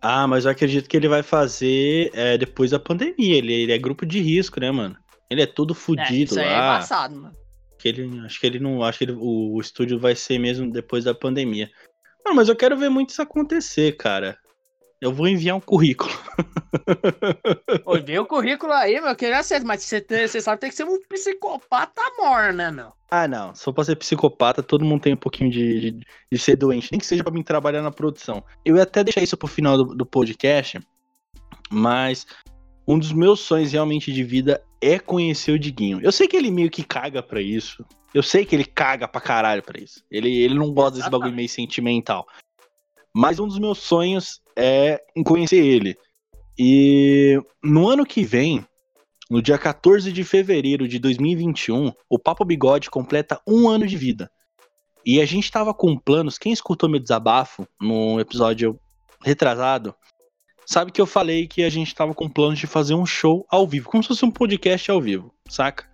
Ah, mas eu acredito que ele vai fazer é, depois da pandemia. Ele, ele, é grupo de risco, né, mano? Ele é todo fudido é, isso lá. Aí é embaçado, mano. Que ele, acho que ele não. Acho que ele, o, o estúdio vai ser mesmo depois da pandemia. Não, mas eu quero ver muito isso acontecer, cara. Eu vou enviar um currículo. [laughs] Envia o currículo aí, meu, que certo, mas você, você sabe que tem que ser um psicopata mor, né, meu? Ah, não. Se for pra ser psicopata, todo mundo tem um pouquinho de, de, de ser doente, nem que seja pra mim trabalhar na produção. Eu ia até deixar isso pro final do, do podcast, mas um dos meus sonhos realmente de vida é conhecer o Diguinho. Eu sei que ele meio que caga pra isso. Eu sei que ele caga pra caralho pra isso. Ele, ele não gosta desse bagulho meio sentimental. Mas um dos meus sonhos é conhecer ele. E no ano que vem, no dia 14 de fevereiro de 2021, o Papo Bigode completa um ano de vida. E a gente tava com planos. Quem escutou meu desabafo no episódio retrasado, sabe que eu falei que a gente tava com planos de fazer um show ao vivo, como se fosse um podcast ao vivo, saca?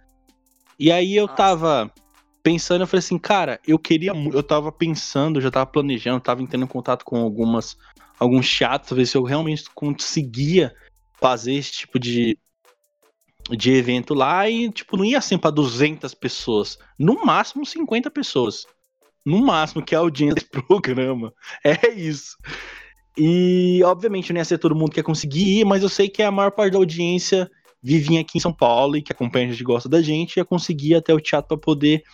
E aí eu tava pensando, eu falei assim, cara, eu queria. Eu tava pensando, já tava planejando, tava entrando em contato com algumas. alguns teatros, ver se eu realmente conseguia fazer esse tipo de, de evento lá e, tipo, não ia ser pra 200 pessoas. No máximo 50 pessoas. No máximo, que é a audiência desse [laughs] programa. É isso. E, obviamente, não ia ser todo mundo que ia conseguir ir, mas eu sei que a maior parte da audiência vivia aqui em São Paulo e que acompanha a gente gosta da gente, ia conseguir até o teatro para poder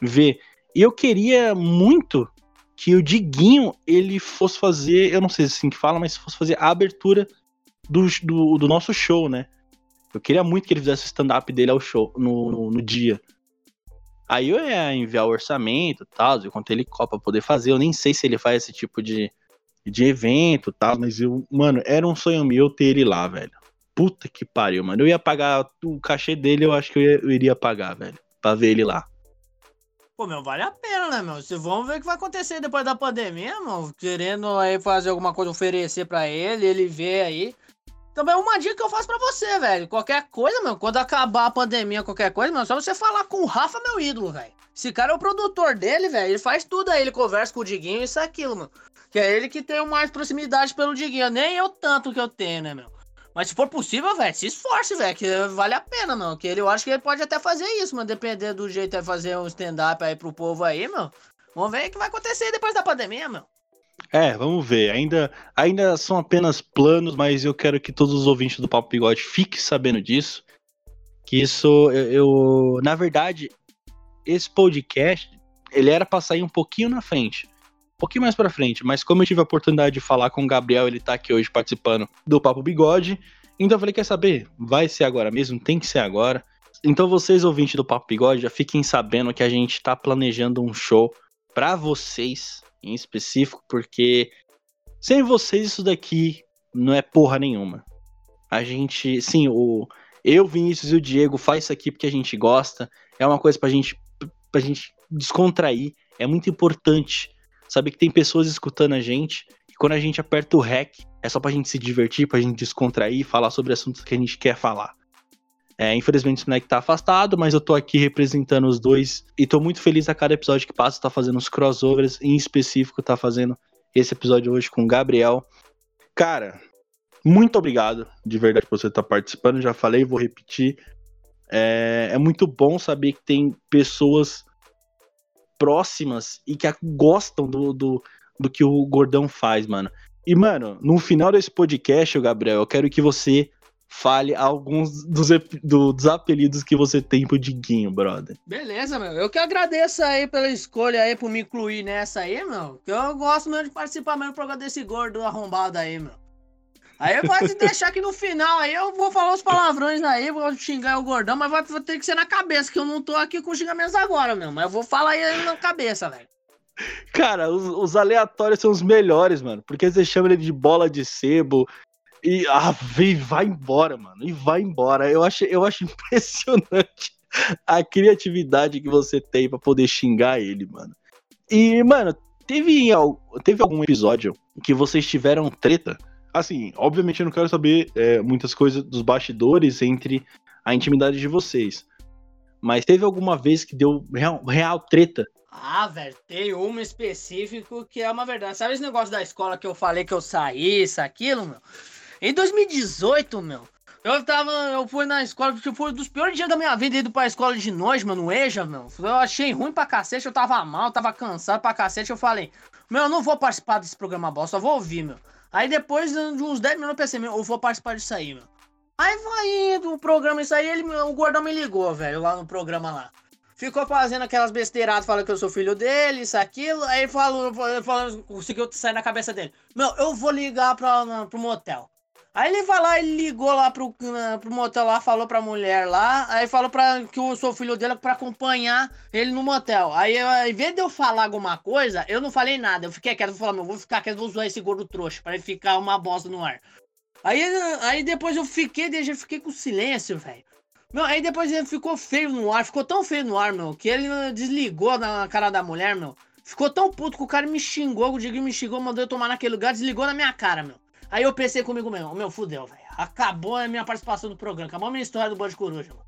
ver. E eu queria muito que o Diguinho ele fosse fazer, eu não sei se é assim que fala, mas fosse fazer a abertura do, do, do nosso show, né? Eu queria muito que ele fizesse o stand-up dele ao show, no, no, no, dia. Aí eu ia enviar o orçamento e tal, eu ele copa poder fazer. Eu nem sei se ele faz esse tipo de, de evento e tal, mas eu, mano, era um sonho meu ter ele lá, velho. Puta que pariu, mano. Eu ia pagar o cachê dele, eu acho que eu, ia, eu iria pagar, velho. Pra ver ele lá. Pô, meu, vale a pena, né, meu? Se vamos ver o que vai acontecer depois da pandemia, meu. Querendo aí fazer alguma coisa, oferecer para ele, ele vê aí. Também uma dica que eu faço para você, velho. Qualquer coisa, meu, quando acabar a pandemia, qualquer coisa, meu, só você falar com o Rafa, meu ídolo, velho. Esse cara é o produtor dele, velho. Ele faz tudo aí, ele conversa com o Diguinho, isso aquilo, mano. Que é ele que tem mais proximidade pelo Diguinho. Nem eu tanto que eu tenho, né, meu? Mas se for possível, velho, se esforce, velho, que vale a pena, mano. Que ele, eu acho que ele pode até fazer isso, mano. Dependendo do jeito de fazer um stand-up aí pro povo aí, meu. Vamos ver o que vai acontecer depois da pandemia, meu. É, vamos ver. Ainda, ainda são apenas planos, mas eu quero que todos os ouvintes do Papo Bigode fiquem sabendo disso. Que isso, eu, eu na verdade, esse podcast, ele era pra sair um pouquinho na frente. Pouquinho mais pra frente, mas como eu tive a oportunidade de falar com o Gabriel, ele tá aqui hoje participando do Papo Bigode, então eu falei, quer saber? Vai ser agora mesmo, tem que ser agora. Então vocês, ouvintes do Papo Bigode, já fiquem sabendo que a gente tá planejando um show para vocês em específico, porque sem vocês isso daqui não é porra nenhuma. A gente, sim, o eu, Vinícius e o Diego faz isso aqui porque a gente gosta, é uma coisa pra gente pra gente descontrair, é muito importante saber que tem pessoas escutando a gente e quando a gente aperta o REC, é só pra gente se divertir, pra gente descontrair, falar sobre assuntos que a gente quer falar. É, infelizmente o moleque tá afastado, mas eu tô aqui representando os dois e tô muito feliz a cada episódio que passa, tá fazendo os crossovers, em específico tá fazendo esse episódio hoje com o Gabriel. Cara, muito obrigado de verdade por você estar tá participando, já falei, vou repetir. É, é muito bom saber que tem pessoas próximas e que gostam do, do, do que o Gordão faz, mano. E, mano, no final desse podcast, Gabriel, eu quero que você fale alguns dos, do, dos apelidos que você tem pro Diguinho, brother. Beleza, meu. Eu que agradeço aí pela escolha aí por me incluir nessa aí, meu. Que eu gosto mesmo de participar mesmo do programa desse gordo arrombado aí, meu. Aí pode deixar que no final aí eu vou falar os palavrões aí, vou xingar o gordão, mas vai ter que ser na cabeça, que eu não tô aqui com xingamentos agora, meu. Mas eu vou falar aí na cabeça, velho. Cara, os, os, aleatórios são os melhores, mano. Porque você chama ele de bola de sebo, e ah, vem, vai embora, mano. E vai embora. Eu acho, eu acho [laughs] impressionante a criatividade que você tem para poder xingar ele, mano. E, mano, teve, teve algum episódio que vocês tiveram treta? Assim, obviamente eu não quero saber é, muitas coisas dos bastidores entre a intimidade de vocês. Mas teve alguma vez que deu real, real treta? Ah, velho, tem uma específico que é uma verdade. Sabe esse negócio da escola que eu falei que eu saí, isso, aquilo, meu? Em 2018, meu, eu tava. Eu fui na escola, que foi um dos piores dias da minha vida indo pra escola de noite, mano, no EJA, meu. Eu achei ruim pra cacete, eu tava mal, tava cansado pra cacete. Eu falei, meu, eu não vou participar desse programa bosta, só vou ouvir, meu. Aí depois de uns 10 minutos eu pensei, meu, eu vou participar disso aí, meu. Aí vai indo o programa, isso aí, ele, o gordão me ligou, velho, lá no programa lá. Ficou fazendo aquelas besteiradas, falando que eu sou filho dele, isso, aquilo. Aí falou, falando, conseguiu sair na cabeça dele. Meu, eu vou ligar pra, pro motel. Aí ele vai lá, ele ligou lá pro, pro motel lá, falou pra mulher lá, aí falou pra, que eu sou filho dele pra acompanhar ele no motel. Aí, ao invés de eu falar alguma coisa, eu não falei nada. Eu fiquei quieto, vou falar, meu, vou ficar quieto, vou usar esse gordo trouxa, pra ele ficar uma bosta no ar. Aí, aí depois eu fiquei, eu fiquei com silêncio, velho. Meu, aí depois ele ficou feio no ar, ficou tão feio no ar, meu, que ele desligou na cara da mulher, meu. ficou tão puto que o cara me xingou, o Diguinho me xingou, mandou eu tomar naquele lugar, desligou na minha cara, meu. Aí eu pensei comigo mesmo, meu, fudeu, velho. Acabou a minha participação no programa, acabou a minha história do Bode Coruja, mano.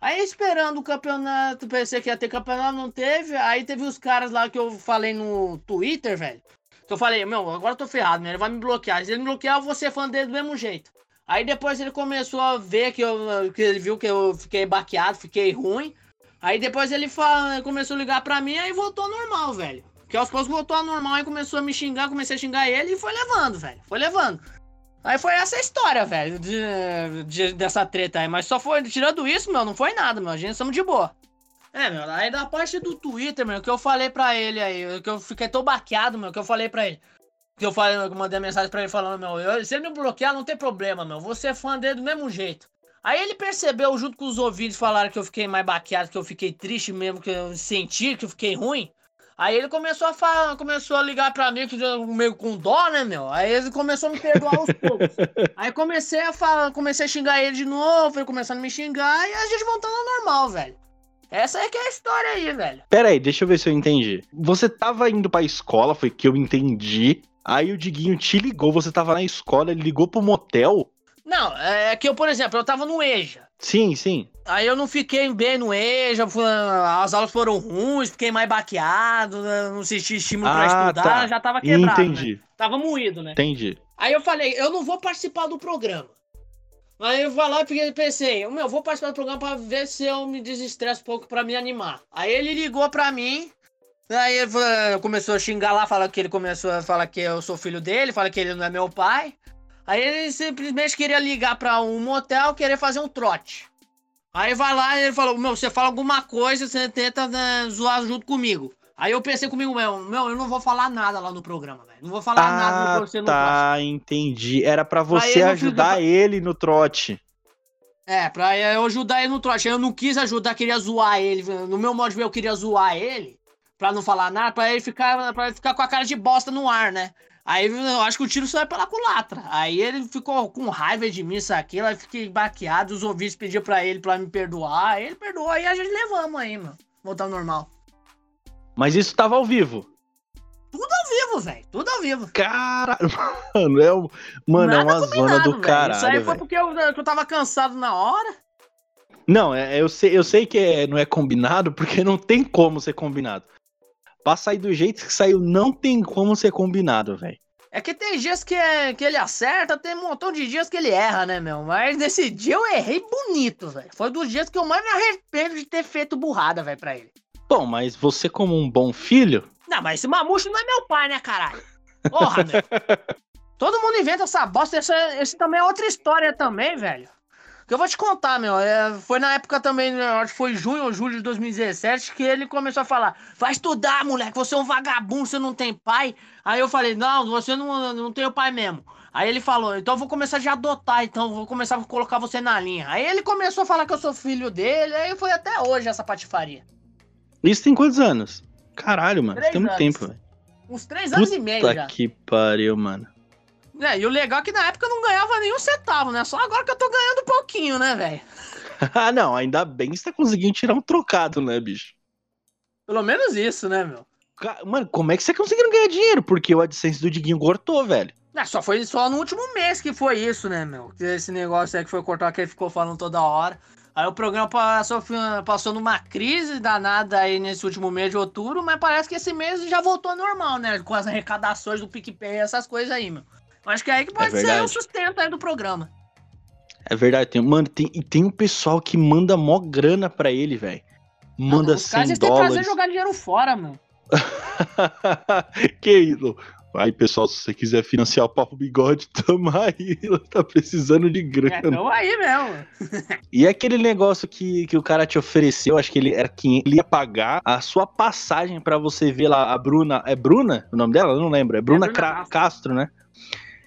Aí esperando o campeonato, pensei que ia ter campeonato, não teve. Aí teve os caras lá que eu falei no Twitter, velho. Que eu falei, meu, agora eu tô ferrado, né? Ele vai me bloquear. Se ele me bloquear, eu vou ser fã dele do mesmo jeito. Aí depois ele começou a ver que, eu, que ele viu que eu fiquei baqueado, fiquei ruim. Aí depois ele fala, começou a ligar pra mim, aí voltou normal, velho. Que aos poucos voltou a normal, aí começou a me xingar, comecei a xingar ele e foi levando, velho. Foi levando. Aí foi essa história, velho, de, de, dessa treta aí. Mas só foi, tirando isso, meu, não foi nada, meu. A gente estamos de boa. É, meu, aí da parte do Twitter, meu, que eu falei pra ele aí, que eu fiquei tão baqueado, meu, que eu falei pra ele. Que eu falei, eu mandei mensagem pra ele falando, meu, eu, se ele me bloquear, não tem problema, meu. Vou ser fã dele do mesmo jeito. Aí ele percebeu, junto com os ouvintes, falaram que eu fiquei mais baqueado, que eu fiquei triste mesmo, que eu senti que eu fiquei ruim. Aí ele começou a falar, começou a ligar pra mim, que meio com dó, né, meu? Aí ele começou a me perdoar aos poucos. [laughs] Aí comecei a falar, comecei a xingar ele de novo, ele começando a me xingar e a gente voltando ao normal, velho. Essa é que é a história aí, velho. Pera aí, deixa eu ver se eu entendi. Você tava indo pra escola, foi que eu entendi. Aí o Diguinho te ligou, você tava na escola, ele ligou pro motel? Não, é que eu, por exemplo, eu tava no EJA. Sim, sim. Aí eu não fiquei bem no EJA, as aulas foram ruins, fiquei mais baqueado, né, não senti estímulo ah, pra estudar, tá. já tava quebrado. Entendi. Né? Tava moído, né? Entendi. Aí eu falei, eu não vou participar do programa. Aí eu vou lá e pensei, meu, vou participar do programa pra ver se eu me desestresso um pouco pra me animar. Aí ele ligou pra mim, aí ele começou a xingar lá, fala que ele começou a falar que eu sou filho dele, fala que ele não é meu pai. Aí ele simplesmente queria ligar pra um motel, querer fazer um trote. Aí vai lá e ele falou: Meu, você fala alguma coisa, você tenta né, zoar junto comigo. Aí eu pensei comigo meu, meu, eu não vou falar nada lá no programa, velho. Não vou falar ah, nada pra você tá, trote. entendi. Era para você ajudar ele no trote. É, pra eu ajudar ele no trote. Eu não quis ajudar, queria zoar ele. No meu modo de ver, eu queria zoar ele. Pra não falar nada, pra ele ficar, pra ele ficar com a cara de bosta no ar, né? Aí eu acho que o tiro saiu pela culatra. Aí ele ficou com raiva de mim, isso aqui. Eu fiquei baqueado. Os ouvintes pediram pra ele pra me perdoar. Aí ele perdoou. Aí a gente levamos aí, mano. Voltar ao normal. Mas isso tava ao vivo. Tudo ao vivo, velho. Tudo ao vivo. Caralho, [laughs] mano. É, um... mano, é uma zona do caralho. Isso aí foi porque eu, eu tava cansado na hora. Não, é, eu, sei, eu sei que é, não é combinado, porque não tem como ser combinado. Pra sair do jeito que saiu, não tem como ser combinado, velho. É que tem dias que, é, que ele acerta, tem um montão de dias que ele erra, né, meu? Mas nesse dia eu errei bonito, velho. Foi dos dias que eu mais me arrependo de ter feito burrada, velho, pra ele. Bom, mas você como um bom filho... Não, mas esse mamucho não é meu pai, né, caralho? Porra, meu. [laughs] Todo mundo inventa essa bosta. Esse, esse também é outra história também, velho. Que eu vou te contar, meu. É, foi na época também, né, acho que foi junho ou julho de 2017, que ele começou a falar: vai estudar, moleque, você é um vagabundo, você não tem pai. Aí eu falei: não, você não, não tem o pai mesmo. Aí ele falou: então eu vou começar a adotar, então vou começar a colocar você na linha. Aí ele começou a falar que eu sou filho dele, aí foi até hoje essa patifaria. Isso tem quantos anos? Caralho, mano, três tem muito tempo, velho. Uns três anos Puta e meio já. que pariu, mano. É, e o legal é que na época eu não ganhava nenhum centavo, né? Só agora que eu tô ganhando um pouquinho, né, velho? [laughs] ah, não, ainda bem que você tá conseguindo tirar um trocado, né, bicho? Pelo menos isso, né, meu? Mano, como é que você conseguiu ganhar dinheiro? Porque o AdSense do Diguinho cortou, velho. É, só foi só no último mês que foi isso, né, meu? Esse negócio aí que foi cortar que ele ficou falando toda hora. Aí o programa passou, passou numa crise danada aí nesse último mês de outubro, mas parece que esse mês já voltou normal, né? Com as arrecadações do PicPay e essas coisas aí, meu. Acho que é aí que pode é ser o sustento aí do programa. É verdade, tem, mano, tem, e tem um pessoal que manda mó grana pra ele, velho. Manda Não, 100 dólares. Os caras têm que jogar dinheiro fora, mano. [laughs] que isso? Aí, pessoal, se você quiser financiar o Papo Bigode, [laughs] tamo aí. Tá precisando de grana. É, tamo aí mesmo. [laughs] e aquele negócio que, que o cara te ofereceu, acho que ele era que ele ia pagar a sua passagem para você ver lá a Bruna. É Bruna o nome dela? Eu não lembro. É Bruna, é Bruna. Castro, né?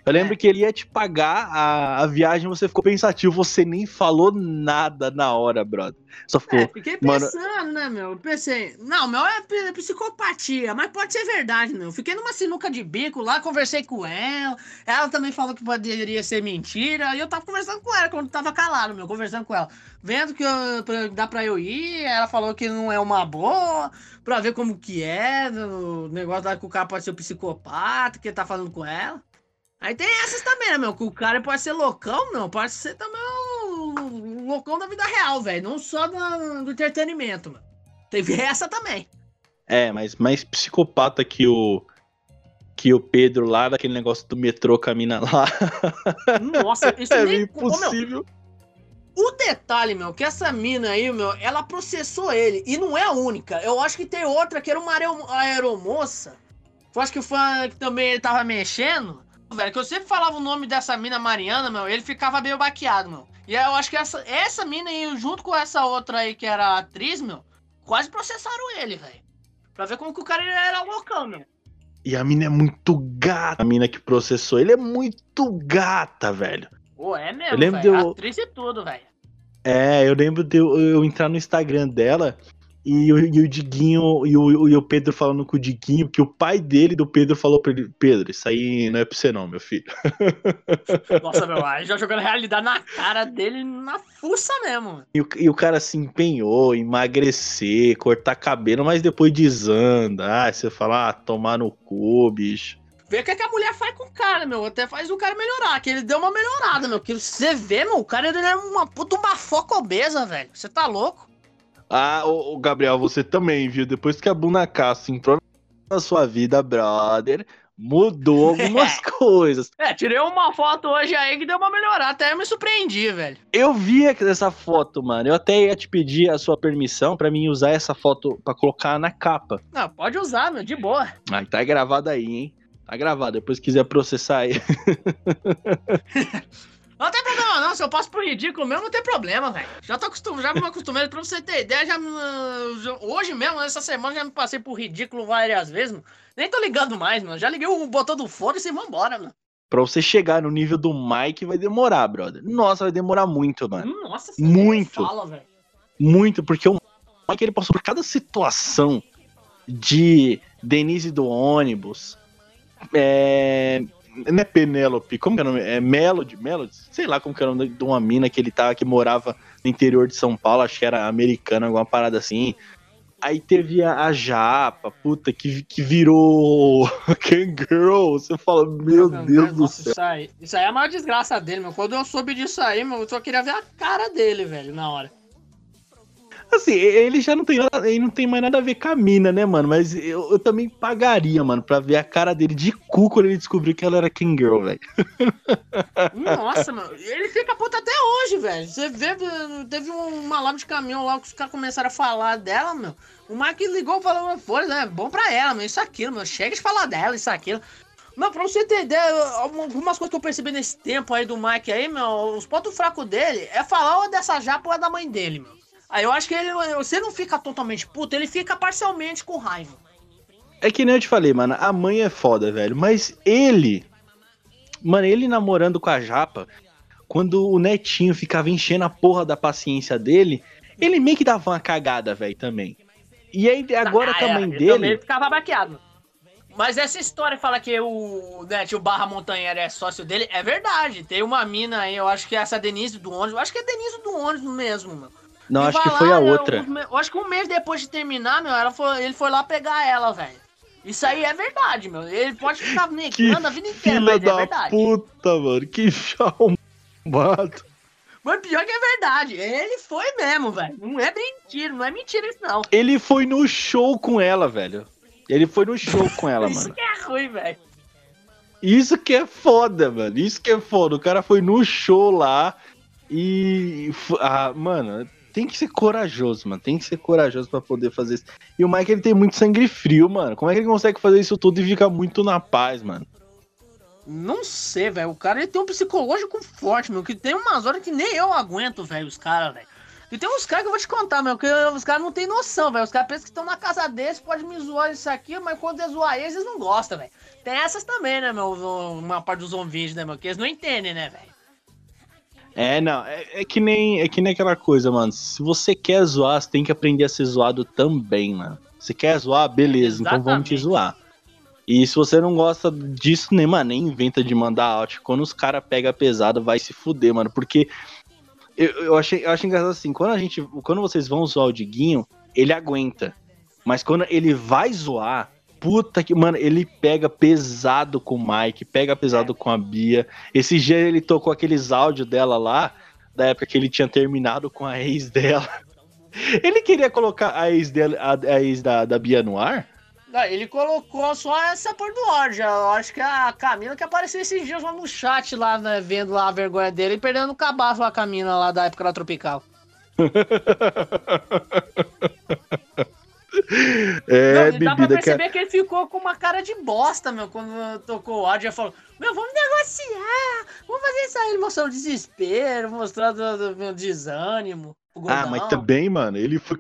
Eu lembro é. que ele ia te pagar a, a viagem, você ficou pensativo, você nem falou nada na hora, brother. Só ficou. É, fiquei pensando, mano... né, meu? Eu pensei, não, meu é psicopatia, mas pode ser verdade, meu. Fiquei numa sinuca de bico lá, conversei com ela. Ela também falou que poderia ser mentira. E eu tava conversando com ela quando tava calado, meu, conversando com ela. Vendo que eu, dá pra eu ir, ela falou que não é uma boa, pra ver como que é, o negócio lá que o cara pode ser um psicopata, que tá falando com ela. Aí tem essas também, né, meu? Que o cara pode ser loucão, não. Pode ser também um loucão da vida real, velho. Não só do, do entretenimento, mano. Teve essa também. É, mas mais psicopata que o. Que o Pedro lá, daquele negócio do metrô camina lá. Nossa, [laughs] isso é nem... impossível. Ô, meu, o detalhe, meu, que essa mina aí, meu, ela processou ele. E não é a única. Eu acho que tem outra que era uma aeromoça. Eu acho que foi que também ele tava mexendo velho, que eu sempre falava o nome dessa mina Mariana, meu, ele ficava meio baqueado, meu. E eu acho que essa, essa mina aí, junto com essa outra aí que era atriz, meu, quase processaram ele, velho. Pra ver como que o cara era loucão, meu. E a mina é muito gata, a mina que processou ele é muito gata, velho. Pô, é mesmo, eu lembro. De eu... Atriz e tudo, velho. É, eu lembro de eu, eu entrar no Instagram dela e o, e o Diguinho e o, e o Pedro falando com o Diguinho, que o pai dele do Pedro falou pra ele: Pedro, isso aí não é pra você, não, meu filho. [laughs] Nossa, meu, aí já jogando realidade na cara dele, na fuça mesmo. E o, e o cara se empenhou, emagrecer, cortar cabelo, mas depois desanda. Ah, você fala, ah, tomar no cu, bicho. Vê o que, é que a mulher faz com o cara, meu. Até faz o cara melhorar. Que ele deu uma melhorada, meu. Que você vê, meu, o cara ele é uma puta uma foca obesa, velho. Você tá louco? Ah, o, Gabriel, você também, viu? Depois que a Bunacassa entrou na sua vida, brother, mudou [laughs] algumas coisas. É, tirei uma foto hoje aí que deu uma melhorada, até eu me surpreendi, velho. Eu vi essa foto, mano. Eu até ia te pedir a sua permissão para mim usar essa foto para colocar na capa. Não, pode usar, meu, de boa. Ah, tá gravado aí, hein? Tá gravado, depois quiser processar aí. [laughs] Não tem problema não, se eu passo por ridículo mesmo, não tem problema, velho. Já tô acostumado, já me acostumei, pra você ter ideia, já, já, hoje mesmo, essa semana, já me passei por ridículo várias vezes, mano. Nem tô ligando mais, mano. Já liguei o botão do foda-se e vambora, mano. Pra você chegar no nível do Mike vai demorar, brother. Nossa, vai demorar muito, mano. Nossa, muito. Fala, muito, porque o Mike ele passou por cada situação de Denise do ônibus, é, não é Penélope, como que é o nome? É Melody, Melody? Sei lá como que é o nome de uma mina que ele tava, que morava no interior de São Paulo, acho que era americana, alguma parada assim. Aí teve a, a Japa, puta, que, que virou [laughs] Kangirl. Você fala, meu Deus do céu. Isso aí, isso aí é a maior desgraça dele, meu. Quando eu soube disso aí, meu, eu só queria ver a cara dele, velho, na hora. Assim, ele já não tem, ele não tem mais nada a ver com a mina, né, mano? Mas eu, eu também pagaria, mano, pra ver a cara dele de cu quando ele descobriu que ela era King Girl, velho. Nossa, mano, ele fica puto até hoje, velho. Você vê, teve uma lava de caminhão lá que os caras começaram a falar dela, meu. O Mike ligou falou, pô, né, bom pra ela, meu, isso aquilo, meu. Chega de falar dela, isso aquilo. Mas pra você ter ideia, algumas coisas que eu percebi nesse tempo aí do Mike aí, meu, os pontos fracos dele é falar ou dessa japa ou é da mãe dele, meu. Aí eu acho que ele, você não fica totalmente puto, ele fica parcialmente com raiva. É que nem eu te falei, mano, a mãe é foda, velho. Mas ele. Mano, ele namorando com a Japa, quando o netinho ficava enchendo a porra da paciência dele, ele meio que dava uma cagada, velho, também. E aí, agora ah, com a mãe é, dele. Também ficava baqueado. Mas essa história fala que o, né, o Barra Montanheiro é sócio dele, é verdade. Tem uma mina aí, eu acho que é essa Denise do ônibus. Eu acho que é Denise do ônibus mesmo, mano. Não, acho que foi lá, a outra. Eu, acho que um mês depois de terminar, meu, ela foi, ele foi lá pegar ela, velho. Isso aí é verdade, meu. Ele pode ficar [laughs] negando a vida inteira, mas é verdade. puta, mano. Que charmado. Mas pior que é verdade. Ele foi mesmo, velho. Não é mentira, não é mentira isso, não. Ele foi no show com ela, velho. Ele foi no show com ela, [laughs] isso mano. Isso que é ruim, velho. Isso que é foda, mano. Isso que é foda. O cara foi no show lá e. Ah, mano, tem que ser corajoso, mano. Tem que ser corajoso para poder fazer isso. E o Mike, ele tem muito sangue frio, mano. Como é que ele consegue fazer isso tudo e ficar muito na paz, mano? Não sei, velho. O cara ele tem um psicológico forte, meu. Que tem umas horas que nem eu aguento, velho, os caras, velho. E tem uns caras que eu vou te contar, meu, que os caras não tem noção, velho. Os caras pensam que estão na casa deles, pode me zoar isso aqui, mas quando é zoar eles, eles não gostam, velho. Tem essas também, né, meu? Uma parte dos zombies, né, meu? Que eles não entendem, né, velho? É, não, é, é, que nem, é que nem aquela coisa, mano. Se você quer zoar, você tem que aprender a ser zoado também, mano. Você quer zoar, beleza, Exatamente. então vamos te zoar. E se você não gosta disso, nem, mano, nem inventa de mandar out. Quando os caras pegam pesado, vai se fuder, mano. Porque eu, eu, achei, eu achei engraçado assim, quando a gente. Quando vocês vão zoar o Diguinho, ele aguenta. Mas quando ele vai zoar, puta que. Mano, ele pega pesado com o Mike, pega pesado com a Bia. Esse dia ele tocou aqueles áudios dela lá, da época que ele tinha terminado com a ex dela. [laughs] Ele queria colocar a ex, dela, a, ex da, da Bia no ar? Ele colocou só essa por do ódio. Eu acho que a Camila que apareceu esses dias lá no chat, lá, né, vendo lá a vergonha dele e perdendo o cabaço a Camila lá da época da Tropical. [laughs] [laughs] é, Não, dá pra perceber que... que... ele ficou com uma cara de bosta, meu, quando tocou o áudio. e falou: Meu, vamos negociar, vamos fazer isso aí. Ele mostrou o desespero, mostrando o meu desânimo. ah, mas também, mano, ele foi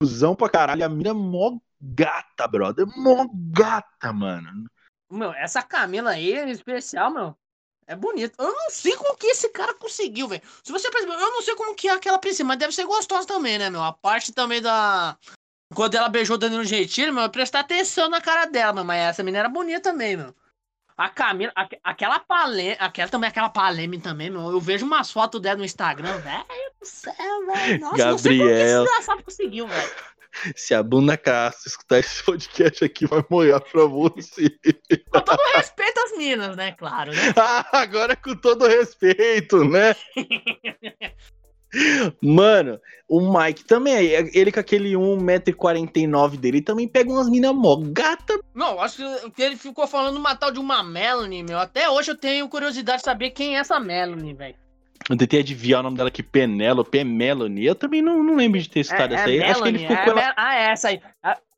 cuzão pra caralho. A mina mó gata, brother. Mó gata, mano. Meu, essa Camila aí, em especial, meu, é bonita. Eu não sei como que esse cara conseguiu, velho. Se você perceber, eu não sei como que é aquela princesa, mas deve ser gostosa também, né, meu? A parte também da. Quando ela beijou o Danilo Gentili, meu, eu prestar atenção na cara dela, meu. Mas essa menina era bonita também, meu. A Camila, a, aquela paleme, aquela também, aquela paleme também, meu. Eu vejo umas fotos dela no Instagram, velho do céu, velho. Nossa, Gabriel. não sei como que conseguiu, velho. Se a bunda Castro escutar esse podcast aqui, vai molhar pra você. Com todo respeito às minas, né? Claro, né? [laughs] Ah, agora com todo respeito, né? [laughs] Mano, o Mike também, ele com aquele 1,49m dele, também pega umas minas mó gata. Não, acho que ele ficou falando uma tal de uma Melanie, meu. Até hoje eu tenho curiosidade de saber quem é essa Melanie, velho. Eu tentei adivinhar o nome dela aqui, Penélope, é Melanie. Eu também não, não lembro de ter citado é, essa aí. É Acho que ele ficou é, ela... Ah, é essa aí.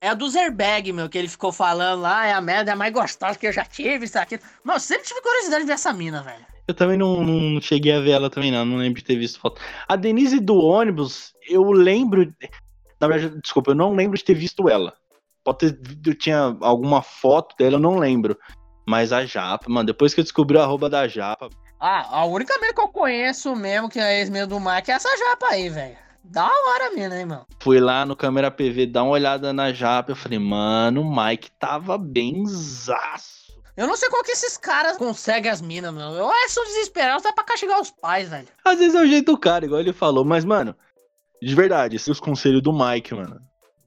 É a do Zerberg, meu, que ele ficou falando lá. É a merda, é a mais gostosa que eu já tive, isso aqui. Eu sempre tive curiosidade de ver essa mina, velho. Eu também não, não cheguei a ver ela também, não. Não lembro de ter visto foto. A Denise do ônibus, eu lembro. Na verdade, desculpa, eu não lembro de ter visto ela. Pode ter. Eu tinha alguma foto dela, eu não lembro. Mas a Japa, mano, depois que eu descobri o arroba da Japa. Ah, a única mina que eu conheço mesmo, que é ex-mesmo do Mike, é essa Japa aí, velho. Da hora mina, hein, mano. Fui lá no câmera PV dar uma olhada na Japa. Eu falei, mano, o Mike tava bem zaço. Eu não sei como que esses caras conseguem as minas, mano. Eu acho são desesperados até pra castigar os pais, velho. Às vezes é o jeito do cara, igual ele falou. Mas, mano, de verdade, esses os conselhos do Mike, mano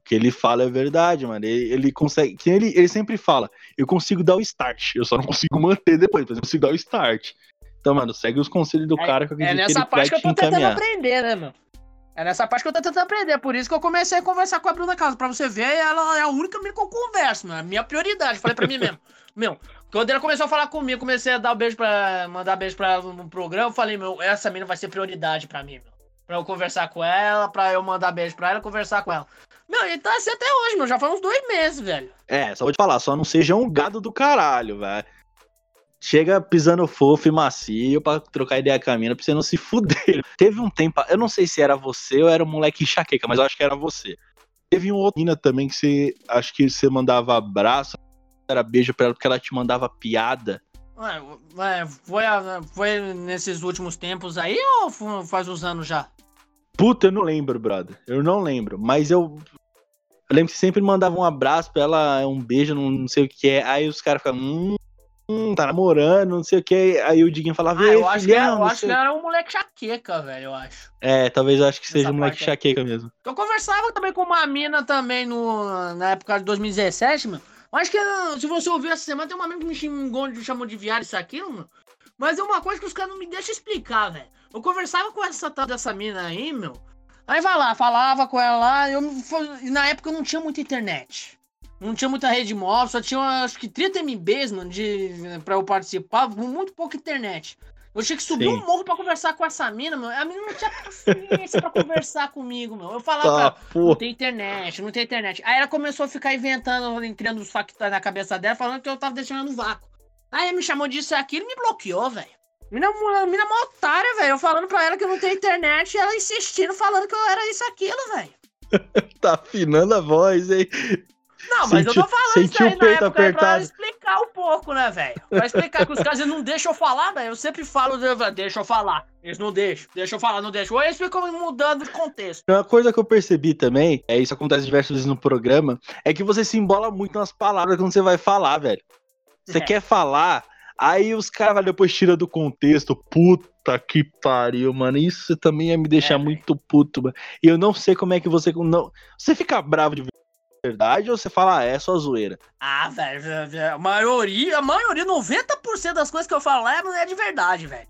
que ele fala é verdade, mano. Ele, ele consegue. Que ele, ele sempre fala, eu consigo dar o start, eu só não consigo manter depois, mas eu consigo dar o start. Então, mano, segue os conselhos do é, cara que eu É nessa que parte que eu tô tentando aprender, né, meu? É nessa parte que eu tô tentando aprender. Por isso que eu comecei a conversar com a Bruna Casa. Pra você ver, ela é a única que eu converso, mano. É minha prioridade. Falei pra mim mesmo. Meu, quando ela começou a falar comigo, comecei a dar um beijo pra. mandar beijo pra ela no programa. Eu falei, meu, essa menina vai ser prioridade pra mim, meu. Pra eu conversar com ela, pra eu mandar beijo pra ela conversar com ela. Meu, ele tá assim até hoje, meu. Já faz uns dois meses, velho. É, só vou te falar, só não seja um gado do caralho, velho. Chega pisando fofo e macio pra trocar ideia com a mina pra você não se fuder. [laughs] Teve um tempo, eu não sei se era você ou era um moleque enxaqueca, mas eu acho que era você. Teve uma outra mina também que você, acho que você mandava abraço, era beijo pra ela porque ela te mandava piada. Ué, foi, foi nesses últimos tempos aí ou faz uns anos já? Puta, eu não lembro, brother. Eu não lembro. Mas eu eu lembro que sempre mandava um abraço pra ela, um beijo, não sei o que é. Aí os caras ficavam, hum, hum, tá namorando, não sei o que. Aí o Diguinho falava, ah, eu acho, filhão, que, era, eu acho que era um moleque chaqueca, velho, eu acho. É, talvez eu acho que seja um moleque é. chaqueca mesmo. Eu conversava também com uma mina também no, na época de 2017, mano. Acho que se você ouvir essa semana, tem uma mina que me xingou, chamou de viado isso aqui, mano. Mas é uma coisa que os caras não me deixam explicar, velho. Eu conversava com essa tal dessa mina aí, meu. Aí vai lá, falava com ela lá. Eu, na época eu não tinha muita internet. Não tinha muita rede móvel, só tinha acho que 30 MBs, mano, de, pra eu participar, muito pouca internet. Eu tinha que subir Sim. um morro pra conversar com essa mina, meu. A mina não tinha paciência pra conversar [laughs] comigo, meu. Eu falava, tá, não tem internet, não tem internet. Aí ela começou a ficar inventando, criando os factos na cabeça dela, falando que eu tava deixando no vácuo. Aí me chamou disso e aquilo e me bloqueou, velho. Mina, mina mó otária, velho. Eu falando pra ela que não tenho internet e ela insistindo, falando que eu era isso, aquilo, velho. [laughs] tá afinando a voz, hein? Não, mas eu tô falando isso aí na época apertado. pra explicar um pouco, né, velho? Pra explicar que os caras não deixam eu falar, velho. Eu sempre falo, deixa eu falar. Eles não deixam, deixa eu falar, não deixam. Ou eles ficam mudando de contexto. Uma coisa que eu percebi também, é isso acontece diversas vezes no programa, é que você se embola muito nas palavras quando você vai falar, velho. Você é. quer falar, aí os caras depois tira do contexto, puta que pariu, mano. Isso também ia me deixar é, muito puto, mano. E eu não sei como é que você não, você fica bravo de verdade ou você fala, ah, é só zoeira? Ah, velho, a maioria, a maioria, 90% das coisas que eu falo lá é de verdade, velho.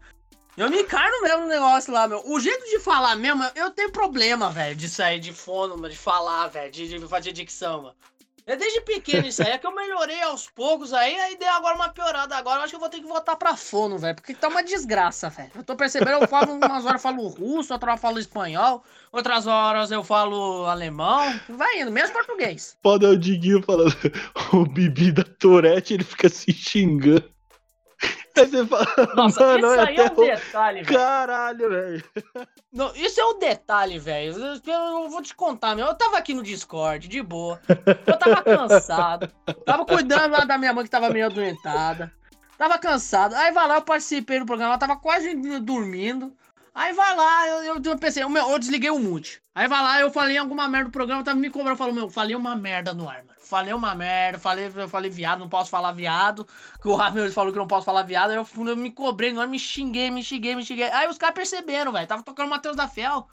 Eu me encarno mesmo no negócio lá, meu. O jeito de falar mesmo, eu tenho problema, velho, de sair de fone, de falar, velho, de, de fazer dicção, mano. É desde pequeno isso aí, é que eu melhorei aos poucos aí, aí dei agora uma piorada. Agora eu acho que eu vou ter que voltar pra fono, velho, porque tá uma desgraça, velho. Eu tô percebendo, eu falo umas horas eu falo russo, outras horas eu falo espanhol, outras horas eu falo alemão, vai indo, mesmo português. Pode o Diguinho falando, [laughs] o Bibi da Tourette, ele fica se xingando. Aí você fala, Nossa, mano, isso aí é um detalhe, velho. Caralho, velho. Isso é um detalhe, velho. Eu vou te contar, meu. Eu tava aqui no Discord, de boa. Eu tava cansado. Tava cuidando lá da minha mãe que tava meio adoentada. Tava cansado. Aí vai lá, eu participei do programa, ela tava quase dormindo. Aí vai lá, eu, eu, pensei, eu, eu desliguei o mute. Aí vai lá, eu falei alguma merda no programa, tava me cobrando, falou, meu, falei uma merda no ar, mano. Falei uma merda, falei, eu falei viado, não posso falar viado. Que o Ramiro falou que não posso falar viado, aí eu, eu me cobrei ar, me xinguei, me xinguei, me xinguei. Aí os caras perceberam, velho, tava tocando Matheus da Fel.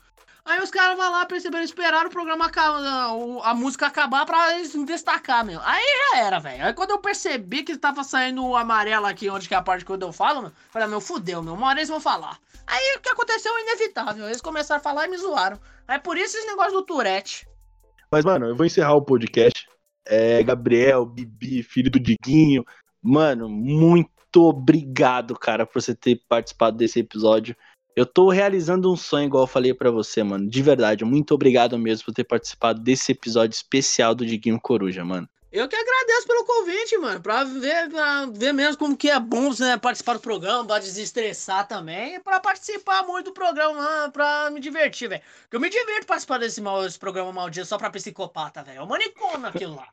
Aí os caras vão lá, perceberam, esperaram o programa acabar, a, a música acabar pra eles destacar, meu. Aí já era, velho. Aí quando eu percebi que tava saindo o amarelo aqui, onde que é a parte que eu falo, meu, falei, meu, fudeu, meu, uma hora eles vão falar. Aí o que aconteceu é inevitável. Eles começaram a falar e me zoaram. Aí por isso esse negócio do Tourette. Mas, mano, eu vou encerrar o podcast. É, Gabriel, Bibi, filho do Diguinho. Mano, muito obrigado, cara, por você ter participado desse episódio. Eu tô realizando um sonho, igual eu falei para você, mano. De verdade, muito obrigado mesmo por ter participado desse episódio especial do Diguinho Coruja, mano. Eu que agradeço pelo convite, mano, pra ver, pra ver mesmo como que é bom né, participar do programa, pra desestressar também, e pra participar muito do programa, pra me divertir, velho. Porque eu me divirto participar desse, mal, desse programa maldito só pra psicopata, velho. É um manicômio aquilo lá.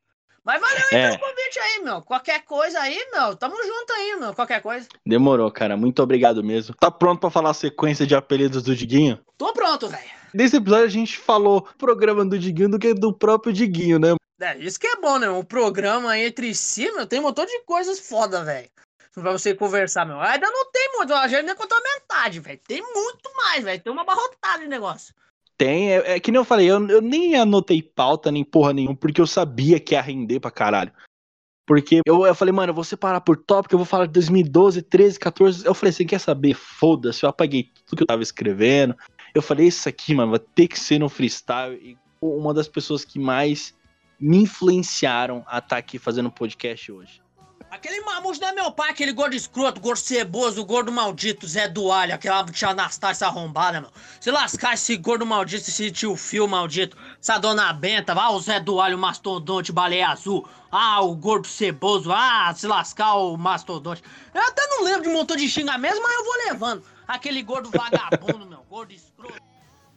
Mas valeu aí é. pelo convite aí, meu. Qualquer coisa aí, meu, tamo junto aí, meu. Qualquer coisa. Demorou, cara. Muito obrigado mesmo. Tá pronto pra falar a sequência de apelidos do Diguinho? Tô pronto, velho. Nesse episódio a gente falou programa do Diguinho do que do próprio Diguinho, né? É, isso que é bom, né? Um programa entre si, meu, tem um montão de coisas foda, velho. Pra você conversar, meu. Ainda não tem muito, a gente ainda contou metade, velho. Tem muito mais, velho. Tem uma barrotada de negócio. Tem, é, é, que nem eu falei, eu, eu nem anotei pauta nem porra nenhuma, porque eu sabia que ia render pra caralho. Porque eu, eu falei, mano, eu vou separar por tópico, eu vou falar de 2012, 13, 14. Eu falei, você quer saber? Foda-se, eu apaguei tudo que eu tava escrevendo. Eu falei, isso aqui, mano, vai ter que ser no freestyle. E uma das pessoas que mais me influenciaram a estar tá aqui fazendo podcast hoje. Aquele mamucho não é meu pai, aquele gordo escroto, gordo ceboso, gordo maldito, Zé do Alho, aquela tia Anastácia arrombada, meu. Se lascar esse gordo maldito, esse tio Fio maldito, essa dona Benta, ah, o Zé do Alho, mastodonte, baleia azul, ah, o gordo ceboso, ah, se lascar o mastodonte. Eu até não lembro de um montão de xingamento, mas eu vou levando. Aquele gordo vagabundo, meu, gordo escroto.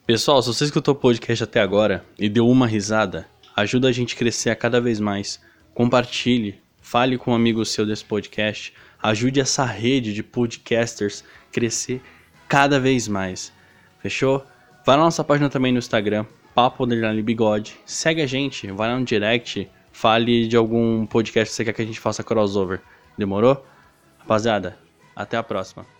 Pessoal, se você escutou o podcast até agora e deu uma risada, ajuda a gente a crescer a cada vez mais. Compartilhe, fale com um amigo seu desse podcast, ajude essa rede de podcasters crescer cada vez mais. Fechou? Vai na nossa página também no Instagram, Papo Underline Bigode. Segue a gente, vai lá no direct, fale de algum podcast que você quer que a gente faça crossover. Demorou? Rapaziada, até a próxima.